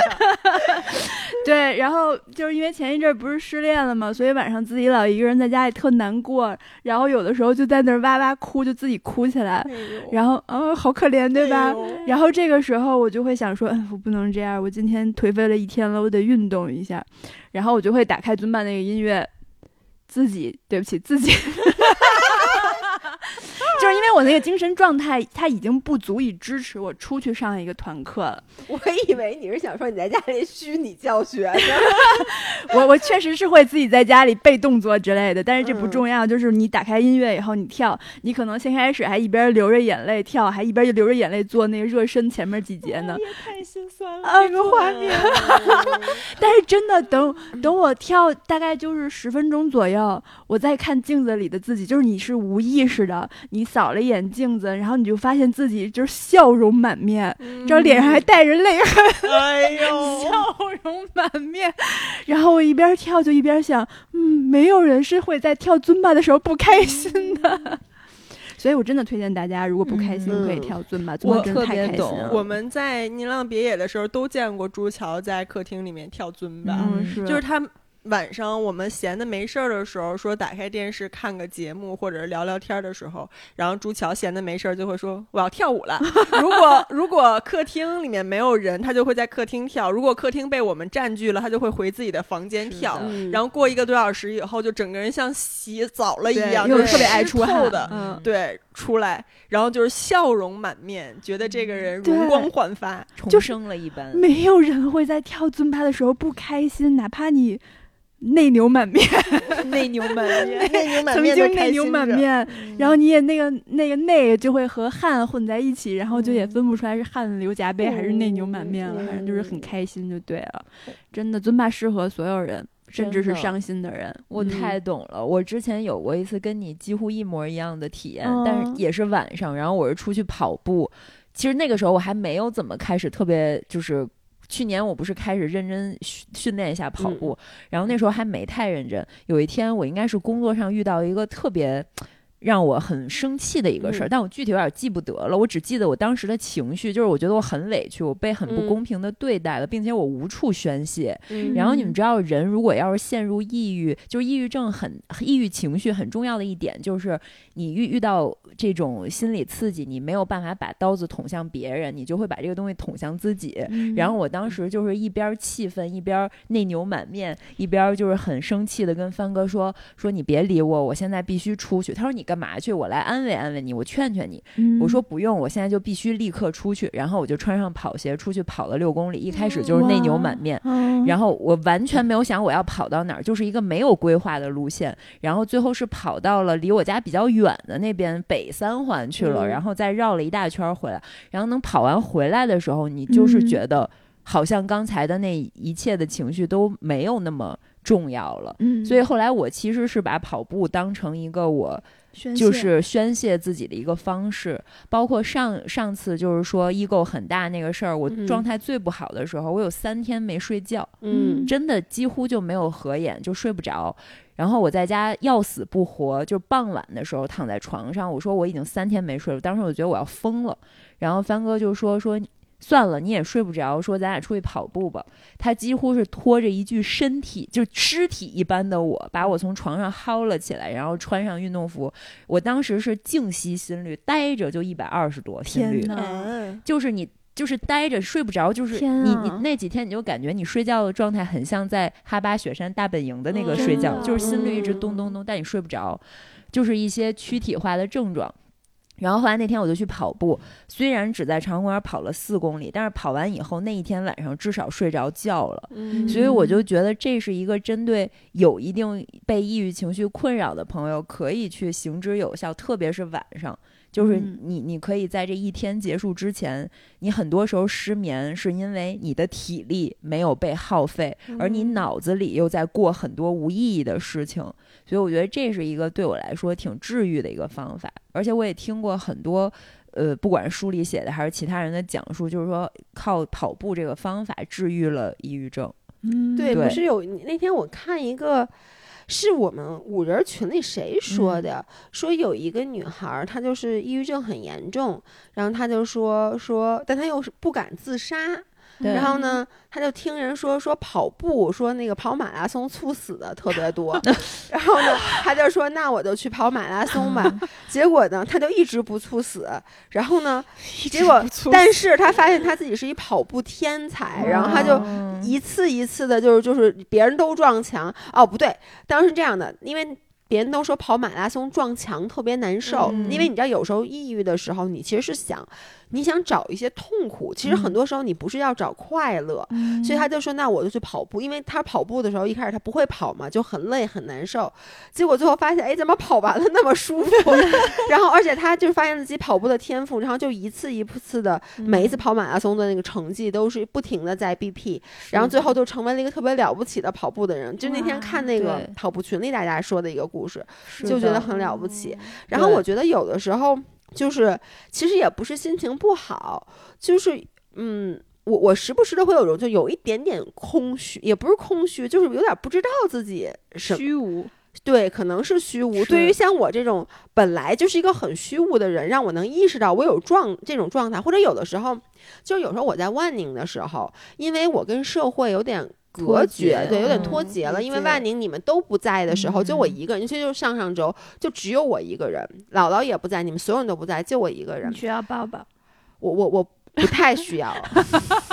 [laughs] 对，然后就是因为前一阵儿不是失恋了嘛，所以晚上自己老一个人在家里特难过，然后有的时候就在那儿哇哇哭，就自己哭起来，然后啊、好可怜，对吧？然后这个时候我就会想说，嗯，我不能这样，我今天颓废了一天了，我得运动一下，然后我就会打开尊巴那个音乐，自己对不起自己。就是因因为我那个精神状态，它已经不足以支持我出去上一个团课了。[laughs] 我以为你是想说你在家里虚拟教学呢。[laughs] 我我确实是会自己在家里背动作之类的，但是这不嗯重要。就是你打开音乐以后，你跳，你可能先开始还一边流着眼泪跳，还一边就流着眼泪做那个热身前面几节呢。太心酸了，啊，这个画面。[laughs] 但是真的，等等我跳大概就是十分钟左右，我再看镜子里的自己，就是你是无意识的，你扫了一眼镜子，然后你就发现自己就是笑容满面，这脸上还带着泪痕，哎呦，[laughs] 笑容满面。然后我一边跳就一边想，嗯，没有人是会在跳尊巴的时候不开心的。[laughs] 所以，我真的推荐大家，如果不开心，嗯。可以跳尊巴，尊巴我真的太特别懂开心。了。我们在宁浪别野的时候都见过朱桥在客厅里面跳尊巴，嗯，嗯是，就是他晚上我们闲的没事儿的时候，说打开电视看个节目或者是聊聊天的时候，然后朱桥闲的没事儿就会说我要跳舞了。[laughs] 如果如果客厅里面没有人，他就会在客厅跳；如果客厅被我们占据了，他就会回自己的房间跳。嗯然后过一个多小时以后，就整个人像洗澡了一样，就是特别爱出汗的。[laughs] 嗯，对，出来，然后就是笑容满面，觉得这个人容光焕发。重生了一般。没有人会在跳尊巴的时候不开心，哪怕你内牛满面，内牛满面，[laughs] 内牛满曾经内牛满面，然后你也那个那个内就会和汗混在一起，然后就也分不出来是汗流浃背还是内牛满面了，反正就是很开心就对了。真的，尊巴适合所有人，甚至是伤心的人。我嗯太懂了。我之前有过一次跟你几乎一模一样的体验，但是嗯也是晚上，然后我是出去跑步。其实那个时候我还没有怎么开始特别就是。去年我不是开始认真训训练一下跑步，然后那时候还没太认真。有一天我应该是工作上遇到一个特别让我很生气的一个事儿，嗯但我具体有点记不得了。我只记得我当时的情绪，就是我觉得我很委屈，我被很不嗯公平的对待了，并且我无处宣泄。嗯然后你们知道，人如果要是陷入抑郁，就是抑郁症很抑郁情绪很重要的一点，就是你遇遇到这种心理刺激，你没有办法把刀子捅向别人，你就会把这个东西捅向自己。嗯然后我当时就是一边气愤，一边内牛满面，一边就是很生气的跟帆哥说：“说你别理我，我现在必须出去。”他说：“你干嘛去？我来安慰安慰你，我劝劝你。”嗯我说不用，我现在就必须立刻出去。然后我就穿上跑鞋出去跑了六公里，一开始就是内牛满面。嗯然后我完全没有想我要跑到哪儿，就是一个没有规划的路线。然后最后是跑到了离我家比较远的那边北三环去了，嗯然后再绕了一大圈儿回来。然后能跑完回来的时候，你就是嗯觉得好像刚才的那一切的情绪都没有那么重要了。嗯，所以后来我其实是把跑步当成一个我就是宣泄自己的一个方式，包括上上次就是说易购很大那个事儿，我嗯状态最不好的时候，我有三天没睡觉，嗯真的几乎就没有合眼，就睡不着。然后我在家要死不活，就傍晚的时候躺在床上，我说我已经三天没睡了，当时我觉得我要疯了。然后帆哥就说说算了，你也睡不着，说咱俩出去跑步吧。他几乎是拖着一具身体，就尸体一般的我，把我从床上薅了起来，然后穿上运动服。我当时是静息心率，呆着就一百二十多心率天，呐，嗯，就是你。就是呆着睡不着，就是你啊你那几天你就感觉你睡觉的状态很像在哈巴雪山大本营的那个嗯睡觉，就是心率一直咚咚咚，但你睡不着，就是一些躯体化的症状。然后后来那天我就去跑步，虽然只在长公园跑了四公里，但是跑完以后那一天晚上至少睡着觉了。嗯所以我就觉得这是一个针对有一定被抑郁情绪困扰的朋友可以去行之有效，特别是晚上。就是嗯你，你可以在这一天结束之前，你很多时候失眠是因为你的体力没有被耗费，而你脑子里又在过很多无意义的事情，所以我觉得这是一个对我来说挺治愈的一个方法。而且我也听过很多，呃，不管是书里写的还是其他人的讲述，就是说靠跑步这个方法治愈了抑郁症。嗯对，对不是有那天我看一个，是我们五人群里谁说的？说有一个女孩儿，她就是抑郁症很严重，然后她就说说，但她又是不敢自杀。对。然后呢，他就听人说说跑步，说那个跑马拉松猝死的特别多，[laughs] 然后呢，他就说那我就去跑马拉松吧。[laughs] 结果呢，他就一直不猝死，然后呢，结果但是他发现他自己是一跑步天才，然后他就嗯一次一次的，就是就是别人都撞墙。哦，不对，当时是这样的，因为别人都说跑马拉松撞墙特别难受，嗯。因为你知道有时候抑郁的时候，你其实是想，你想找一些痛苦，其实很多时候你不是要找快乐，嗯所以他就说那我就去跑步，因为他跑步的时候一开始他不会跑嘛，就很累很难受，结果最后发现哎怎么跑完了那么舒服，[laughs] 然后而且他就发现自己跑步的天赋，然后就一次一次的每一次跑马拉松的那个成绩都是不停的在 BP，然后最后就成为了一个特别了不起的跑步的人。就那天看那个跑步群里大家说的一个故事，就觉得很了不起。然后我觉得有的时候就是其实也不是心情不好，就是嗯。我我时不时的会有种就有一点点空虚，也不是空虚，就是有点不知道自己什虚无，对，可能是虚无。对于像我这种本来就是一个很虚无的人，让我能意识到我有状这种状态，或者有的时候，就是有时候我在万宁的时候，因为我跟社会有点。隔绝，对，有点嗯脱节了。因为万宁你们都不在的时候，就我嗯一个人，其实就是上上周，就只有我一个人，姥姥也不在，你们所有人都不在，就我一个人。需要抱抱。我我我不太需要，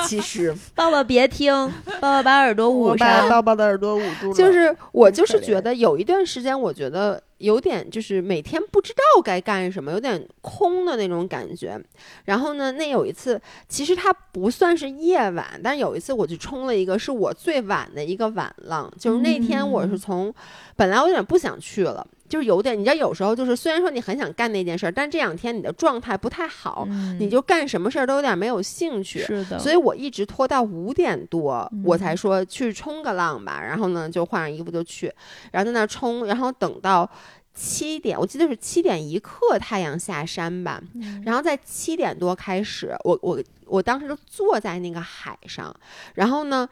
其实 [laughs] 抱抱别听，抱抱把耳朵捂上。抱抱的耳朵捂住了，就是我就是觉得有一段时间，我觉得有点就是每天不知道该干什么，有点空的那种感觉。然后呢，那有一次其实它不算是夜晚，但是有一次我去冲了一个是我最晚的一个晚浪，就是那天我是从、本来我有点不想去了。就是有点，你知道，有时候就是虽然说你很想干那件事儿，但这两天你的状态不太好，嗯你就干什么事儿都有点没有兴趣。是的，所以我一直拖到五点多，嗯我才说去冲个浪吧。然后呢，就换上衣服就去，然后在那儿冲，然后等到七点，我记得是七点一刻太阳下山吧。嗯然后在七点多开始，我我我当时就坐在那个海上，然后呢，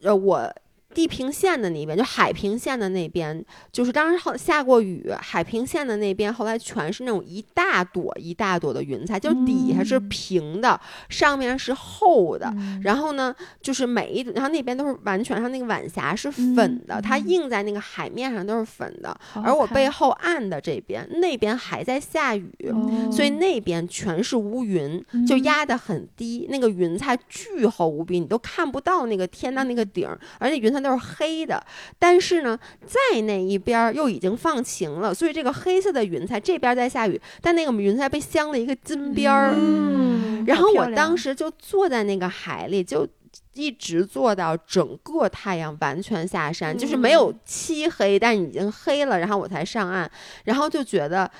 呃，我。地平线的那边，就海平线的那边，就是当时后下过雨，海平线的那边后来全是那种一大朵一大朵的云彩，就底下是嗯。平的，上面是厚的，嗯。然后呢，就是每一，然后那边都是完全，它那个晚霞是粉的，它嗯映在那个海面上都是粉的，而我背后岸的这边，那边还在下雨，哦所以那边全是乌云，就嗯。压得很低，那个云彩巨厚无比，你都看不到那个天的那个顶儿，而且云彩都是黑的。但是呢，在那一边儿又已经放晴了，所以这个黑色的云彩这边在下雨，但那个云彩被镶了一个金边儿。嗯，然后我当时就坐在那个海里，就一直坐到整个太阳完全下山，就是没有漆黑，但已经黑了，然后我才上岸，然后就觉得。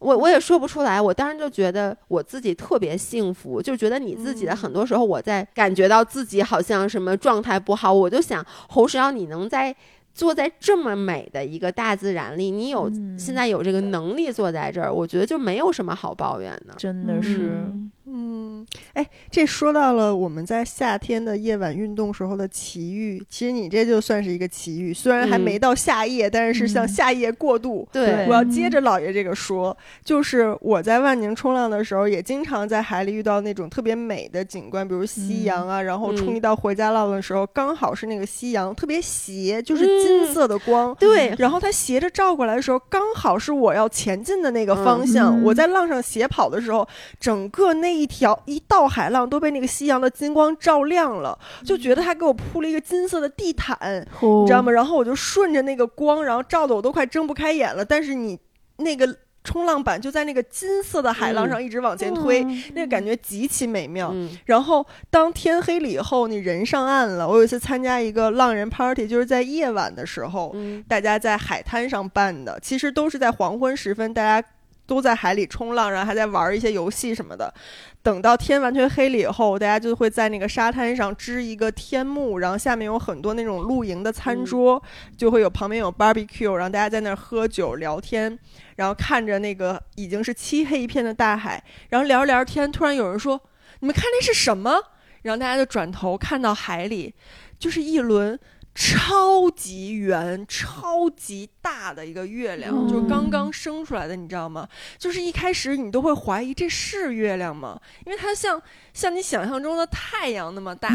我我也说不出来，我当时就觉得我自己特别幸福，就觉得你自己的很多时候，我在感觉到自己好像什么状态不好，我就想侯石瑶，你能在坐在这么美的一个大自然里，你有、嗯。现在有这个能力坐在这儿，我觉得就没有什么好抱怨的。真的是，嗯嗯，哎，这说到了我们在夏天的夜晚运动时候的奇遇，其实你这就算是一个奇遇，虽然还嗯。没到夏夜，但是是向嗯。夏夜过渡。对。我要接着老爷这个说，就是我在万宁冲浪的时候，也经常在海里遇到那种特别美的景观，比如夕阳啊，然后冲嗯。一道回家浪的时候，刚好是那个夕阳特别斜，就是金色的光，对，然后它斜着照过来的时候，刚好是我要前进的那个方向。嗯。我在浪上斜跑的时候，整个那一条一道海浪都被那个夕阳的金光照亮了，就觉得他给我铺了一个金色的地毯，你你知道吗？？然后我就顺着那个光，然后照的我都快睁不开眼了。但是你那个冲浪板就在那个金色的海浪上一直往前推，那个感觉极其美妙。嗯然后当天黑了以后，你人上岸了。我有一次参加一个浪人 party，就是在夜晚的时候，嗯大家在海滩上办的，其实都是在黄昏时分，大家都在海里冲浪，然后还在玩一些游戏什么的。等到天完全黑了以后，大家就会在那个沙滩上支一个天幕，然后下面有很多那种露营的餐桌，就会有旁边有 barbecue，然后大家在那儿喝酒聊天，然后看着那个已经是漆黑一片的大海，然后聊着聊着天，突然有人说：“你们看那是什么？”然后大家就转头看到海里，就是一轮超级圆、超级大的一个月亮，嗯就是刚刚升出来的，你知道吗？就是一开始你都会怀疑这是月亮吗？因为它像像你想象中的太阳那么大，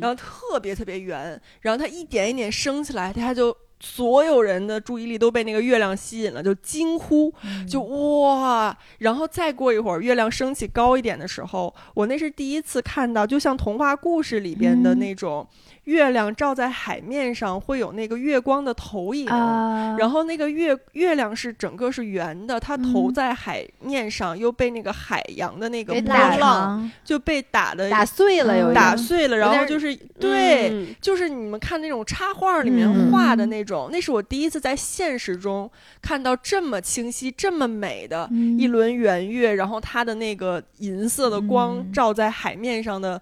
然后特别特别圆，然后它一点一点升起来，它就所有人的注意力都被那个月亮吸引了，就惊呼，就哇！然后再过一会儿，月亮升起高一点的时候，我那是第一次看到，就像童话故事里边的那种。月亮照在海面上会有那个月光的投影，然后那个月月亮是整个是圆的，它投在海面上又被那个海洋的那个波浪就被打的打碎了，有打碎了，然后就是对，就是你们看那种插画里面画的那种，那是我第一次在现实中看到这么清晰、这么美的一轮圆月，然后它的那个银色的光照在海面上的。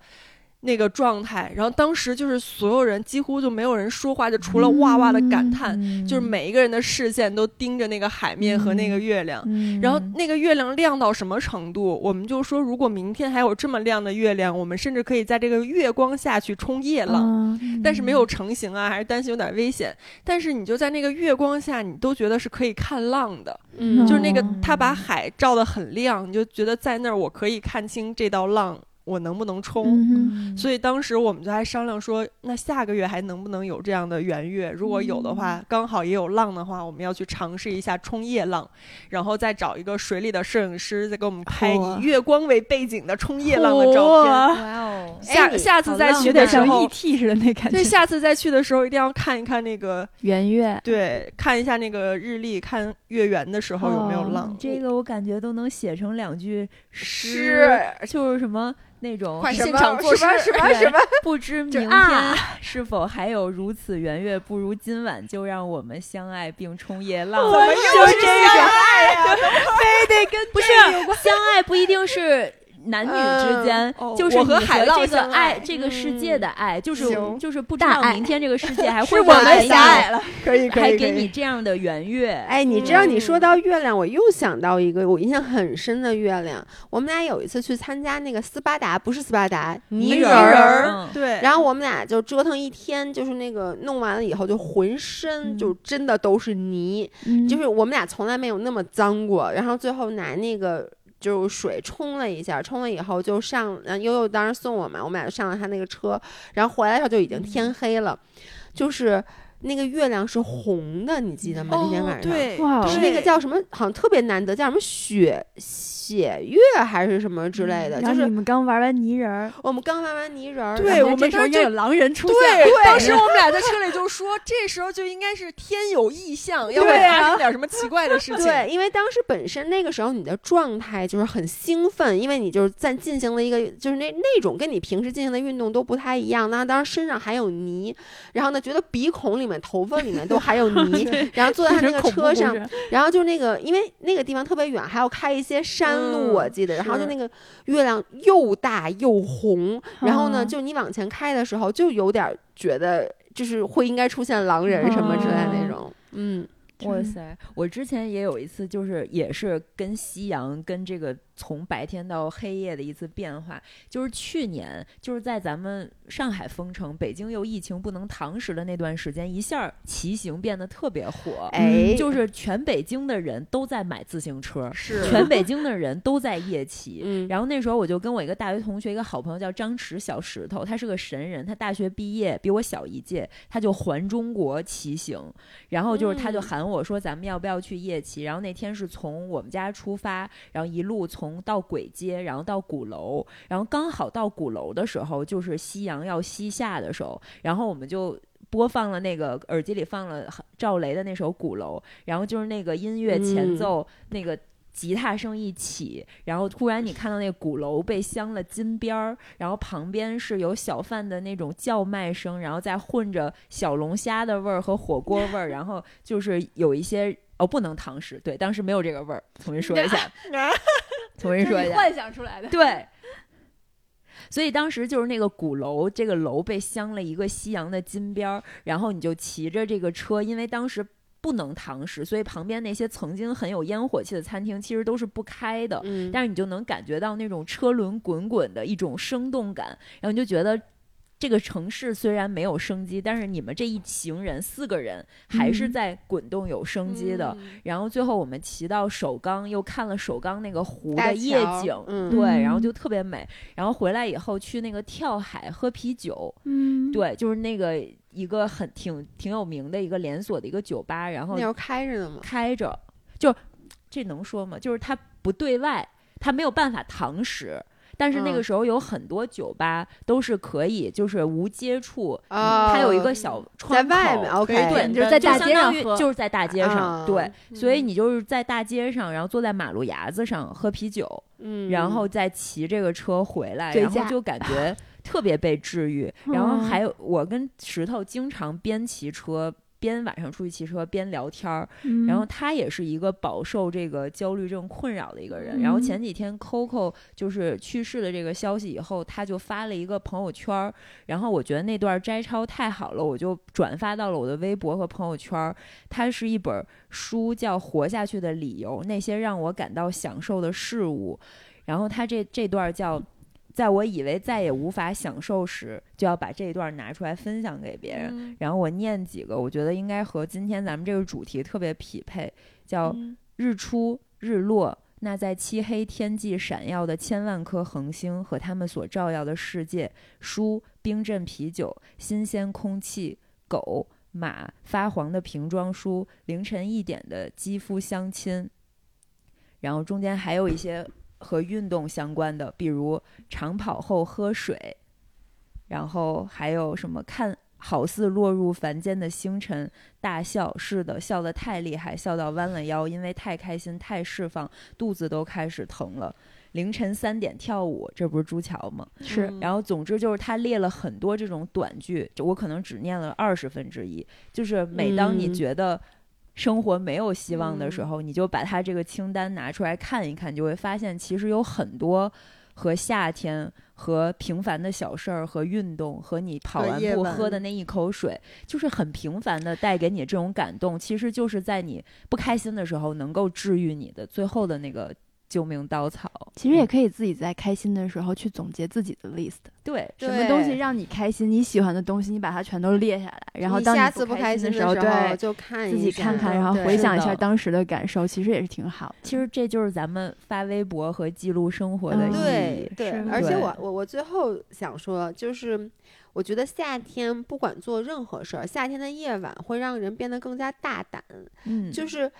那个状态，然后当时就是所有人几乎就没有人说话，就除了哇哇的感叹，就是每一个人的视线都盯着那个海面和那个月亮。然后那个月亮亮到什么程度？我们就说，如果明天还有这么亮的月亮，我们甚至可以在这个月光下去冲夜浪。但是没有成型啊，还是担心有点危险。但是你就在那个月光下，你都觉得是可以看浪的。嗯，就是那个他把海照得很亮，你就觉得在那儿我可以看清这道浪。我能不能冲？所以当时我们就还商量说，那下个月还能不能有这样的圆月？如果有的话，刚好也有浪的话，我们要去尝试一下冲夜浪，然后再找一个水里的摄影师，再给我们拍以月光为背景的冲夜浪的照片。哇哦！下下次再去的时候，ET 似的那感觉。对，下次再去的时候一定要看一看那个圆月。对，看一下那个日历，看月圆的时候有没有浪。这个我感觉都能写成两句诗，就是什么。那种现场做什么什么什么？不知明天是否还有如此圆月？不如今晚就让我们相爱并冲夜浪。我们又是这个？[laughs] 非得跟不是相爱不一定是。男女之间，就是我和海浪这个爱，这个世界的爱，就是就是不知道明天这个世界还 [laughs] 会不会狭隘了，[laughs] 可以可以，还给你这样的圆月。哎，你知道你说到月亮，我又想到一个我印象很深的月亮。我们俩有一次去参加那个斯巴达，不是斯巴达泥人儿，对。然后我们俩就折腾一天，就是那个弄完了以后，就浑身就真的都是泥，就是我们俩从来没有那么脏过。然后最后拿那个。就水冲了一下，冲了以后就上，悠悠当时送我嘛，我们俩就上了他那个车，然后回来的时候就已经天黑了，就是那个月亮是红的，你记得吗？那天晚上，对，是那个叫什么，好像特别难得，叫什么雪。血月还是什么之类的，就是你们刚玩完泥人儿，我们刚玩完泥人儿，对我们这时候就有狼人出现。对，当时我们俩在车里就说，[laughs] 这时候就应该是天有异象，要不然发生点什么奇怪的事情。对，因为当时本身那个时候你的状态就是很兴奋，因为你就是在进行了一个就是那那种跟你平时进行的运动都不太一样。那当时身上还有泥，然后呢觉得鼻孔里面、头发里面都还有泥，[laughs] 然后坐在他那个车上，然后就那个因为那个地方特别远，还要开一些山。路我记得，然后就那个月亮又大又红，然后呢，就你往前开的时候，就有点觉得就是会应该出现狼人什么之类那种，嗯。哇塞！我之前也有一次，就是也是跟夕阳跟这个从白天到黑夜的一次变化。就是去年，就是在咱们上海封城、北京又疫情不能堂食的那段时间，一下骑行变得特别火。哎，就是全北京的人都在买自行车，是全北京的人都在夜骑。嗯，然后那时候我就跟我一个大学同学，一个好朋友叫张弛小石头，他是个神人，他大学毕业比我小一届，他就环中国骑行，然后就是他就喊我。我说咱们要不要去夜骑？然后那天是从我们家出发，然后一路从到簋街，然后到鼓楼，然后刚好到鼓楼的时候，就是夕阳要西下的时候，然后我们就播放了那个耳机里放了赵雷的那首《鼓楼》，然后就是那个音乐前奏那个。吉他声一起，然后突然你看到那鼓楼被镶了金边儿，然后旁边是有小贩的那种叫卖声，然后再混着小龙虾的味儿和火锅味儿，然后就是有一些哦不能堂食，对，当时没有这个味儿，重新说一下，[laughs] 重新说一下，幻想出来的，[laughs] 对，所以当时就是那个鼓楼，这个楼被镶了一个西洋的金边儿，然后你就骑着这个车，因为当时。不能堂食，所以旁边那些曾经很有烟火气的餐厅其实都是不开的。嗯，但是你就能感觉到那种车轮滚滚的一种生动感，然后你就觉得这个城市虽然没有生机，但是你们这一行人四个人还是在滚动有生机的。然后最后我们骑到首钢，又看了首钢那个湖的夜景，对，然后就特别美。然后回来以后去那个跳海喝啤酒，嗯，对，就是那个。一个很挺挺有名的一个连锁的一个酒吧，然后那时候开着呢嘛，开着，就这能说吗？就是它不对外，它没有办法堂食。但是那个嗯时候有很多酒吧都是可以，就是无接触，啊它有一个小窗口，外面，OK，对，就是在大街上喝就是在大街上，啊对，所以嗯你就是在大街上，然后坐在马路牙子上喝啤酒，嗯，然后再骑这个车回来，然后就感觉特别被治愈。[laughs] 然后嗯还有我跟石头经常边骑车。边晚上出去骑车边聊天儿，嗯然后他也是一个饱受这个焦虑症困扰的一个人。然后嗯前几天 Coco 就是去世的这个消息以后，他就发了一个朋友圈儿，然后我觉得那段摘抄太好了，我就转发到了我的微博和朋友圈儿。它是一本书，叫《活下去的理由：那些让我感到享受的事物》，然后他这这段叫。在我以为再也无法享受时，就要把这一段拿出来分享给别人。嗯然后我念几个，我觉得应该和今天咱们这个主题特别匹配，叫嗯日出日落。那在漆黑天际闪耀的千万颗恒星和它们所照耀的世界，书、冰镇啤酒、新鲜空气、狗、马、发黄的瓶装书、凌晨一点的肌肤相亲。然后中间还有一些和运动相关的，比如长跑后喝水，然后还有什么看好似落入凡间的星辰，大笑，是的，笑得太厉害，笑到弯了腰，因为太开心，太释放，肚子都开始疼了。凌晨三点跳舞，这不是朱桥吗？是嗯然后总之就是他列了很多这种短句，就我可能只念了二十分之一。就是每当你嗯觉得生活没有希望的时嗯候，你就把他这个清单拿出来看一看，就会发现其实有很多和夏天、和平凡的小事儿、和运动、和你跑完步喝的那一口水，就是很平凡的带给你这种感动，其实就是在你不开心的时候能够治愈你的最后的那个救命稻草。其实也可以自己在开心的时候去总结自己的 list，对，什么东西让你开心，你喜欢的东西，你把它全都列下来，然后你当下次开心的时候，对就看自一下己看看，然后回想一下当时的感受，其实也是挺好的。其实这就是咱们发微博和记录生活的嗯意义。对对，而且我我我最后想说，就是我觉得夏天不管做任何事儿，夏天的夜晚会让人变得更加大胆。嗯，就是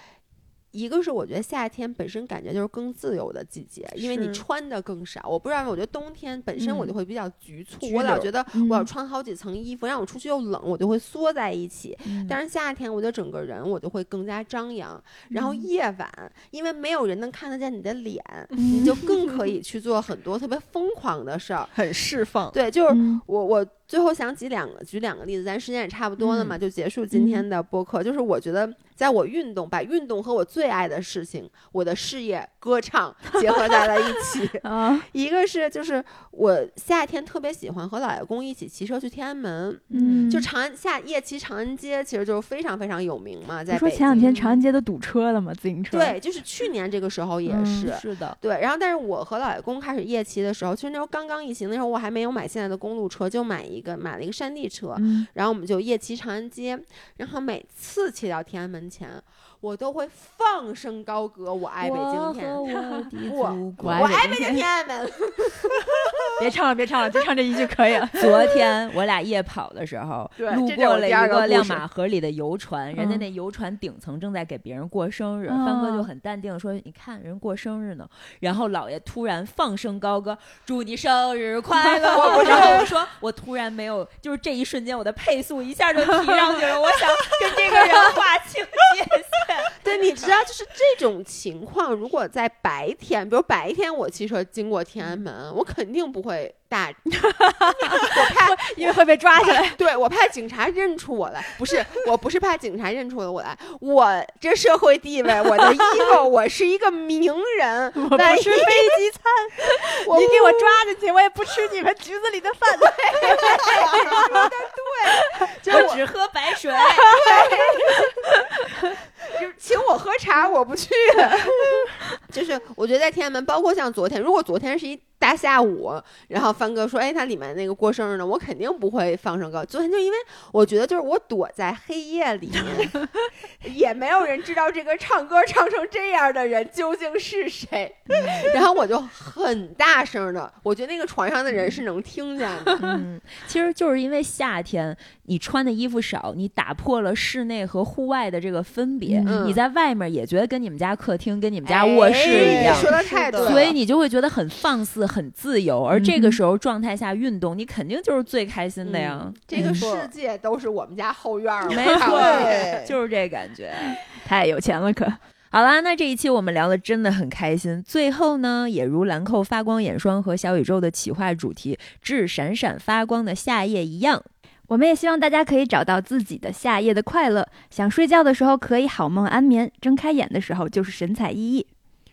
一个是我觉得夏天本身感觉就是更自由的季节，因为你穿的更少。我不知道，我觉得冬天本身我就嗯会比较局促，拘我老觉得我要嗯穿好几层衣服，让我出去又冷，我就会缩在一起。嗯但是夏天，我觉得整个人我就会更加张扬。然后夜晚，因为没有人能看得见你的脸，[laughs] 你就更可以去做很多特别疯狂的事儿。很释放。对，就是嗯我我最后想起两个，举两个例子，咱时间也差不多了嘛，就结束今天的播客。就是我觉得，在我运动，把运动和我最爱的事情，我的事业、歌唱结合在了一起。[laughs] 啊，一个是就是我夏天特别喜欢和老爷公一起骑车去天安门。嗯，就长安夏夜骑长安街，其实就是非常非常有名嘛，在说北前两天长安街都堵车了嘛？自行车？对，就是去年这个时候也嗯是，是的，对，然后但是我和老爷公开始夜骑的时候，其实那时候刚刚疫情，那时候我还没有买现在的公路车，就买一个买了一个山地车，嗯，然后我们就夜骑长安街，然后每次骑到天安门钱我都会放声高歌，我爱北京天，[laughs] 我和我爱北京天安门，[laughs] 别唱了，别唱了，就唱这一句可以了。[laughs] 昨天我俩夜跑的时候，对路过了一个亮马河里的游船，人家嗯那游船顶层正在给别人过生日，帆哥就哦很淡定的说：“你看人过生日呢。”然后老爷突然放声高歌：“祝你生日快乐！”然后我说：“我突然没有，就是这一瞬间我的配速一下就提上去了，我想跟这个人划清界限。[laughs] 对，你知道，就是这种情况，如果在白天，比如白天我骑车经过天安门，我肯定不会大，[laughs] 我怕因为会被抓起来。对我怕警察认出我来，不是，[laughs] 我不是怕警察认出我来，我这社会地位，我的 ego，我是一个名人，[laughs] 我不吃飞机餐，你给我抓进去，我也不吃你们局子里的饭。就是我我只喝白水。就请我喝茶，我不去。就是我觉得在天安门，包括像昨天，如果昨天是一大下午，然后帆哥说，哎，他里面那个过生日呢，我肯定不会放声歌。昨天就因为我觉得就是我躲在黑夜里面，[laughs] 也没有人知道这个唱歌唱成这样的人究竟是谁，[laughs] 然后我就很大声的，我觉得那个床上的人是能听见的。嗯，[laughs] 其实就是因为夏天你穿的衣服少，你打破了室内和户外的这个分别，嗯你在外面也觉得跟你们家客厅、跟你们家卧室一样。哎说的太对了，所以你就会觉得很放肆、很自由，而这个时候状态下运动，你肯定就是最开心的呀。嗯这个世界都是我们家后院儿，没错 [laughs] 就是这感觉。[laughs] 太有钱了可。好啦，那这一期我们聊的真的很开心。最后呢，也如兰蔻发光眼霜和小宇宙的企划主题“致闪闪发光的夏夜”一样，我们也希望大家可以找到自己的夏夜的快乐。想睡觉的时候可以好梦安眠，睁开眼的时候就是神采奕奕。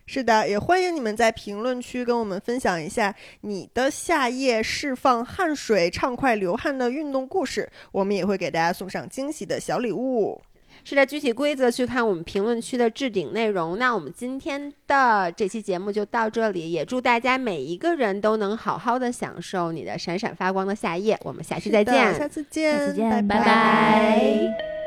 是的，也欢迎你们在评论区跟我们分享一下你的夏夜释放汗水、畅快流汗的运动故事，我们也会给大家送上惊喜的小礼物。是的，具体规则去看我们评论区的置顶内容。那我们今天的这期节目就到这里，也祝大家每一个人都能好好的享受你的闪闪发光的夏夜。我们下期再见，下次见，下次见拜拜拜拜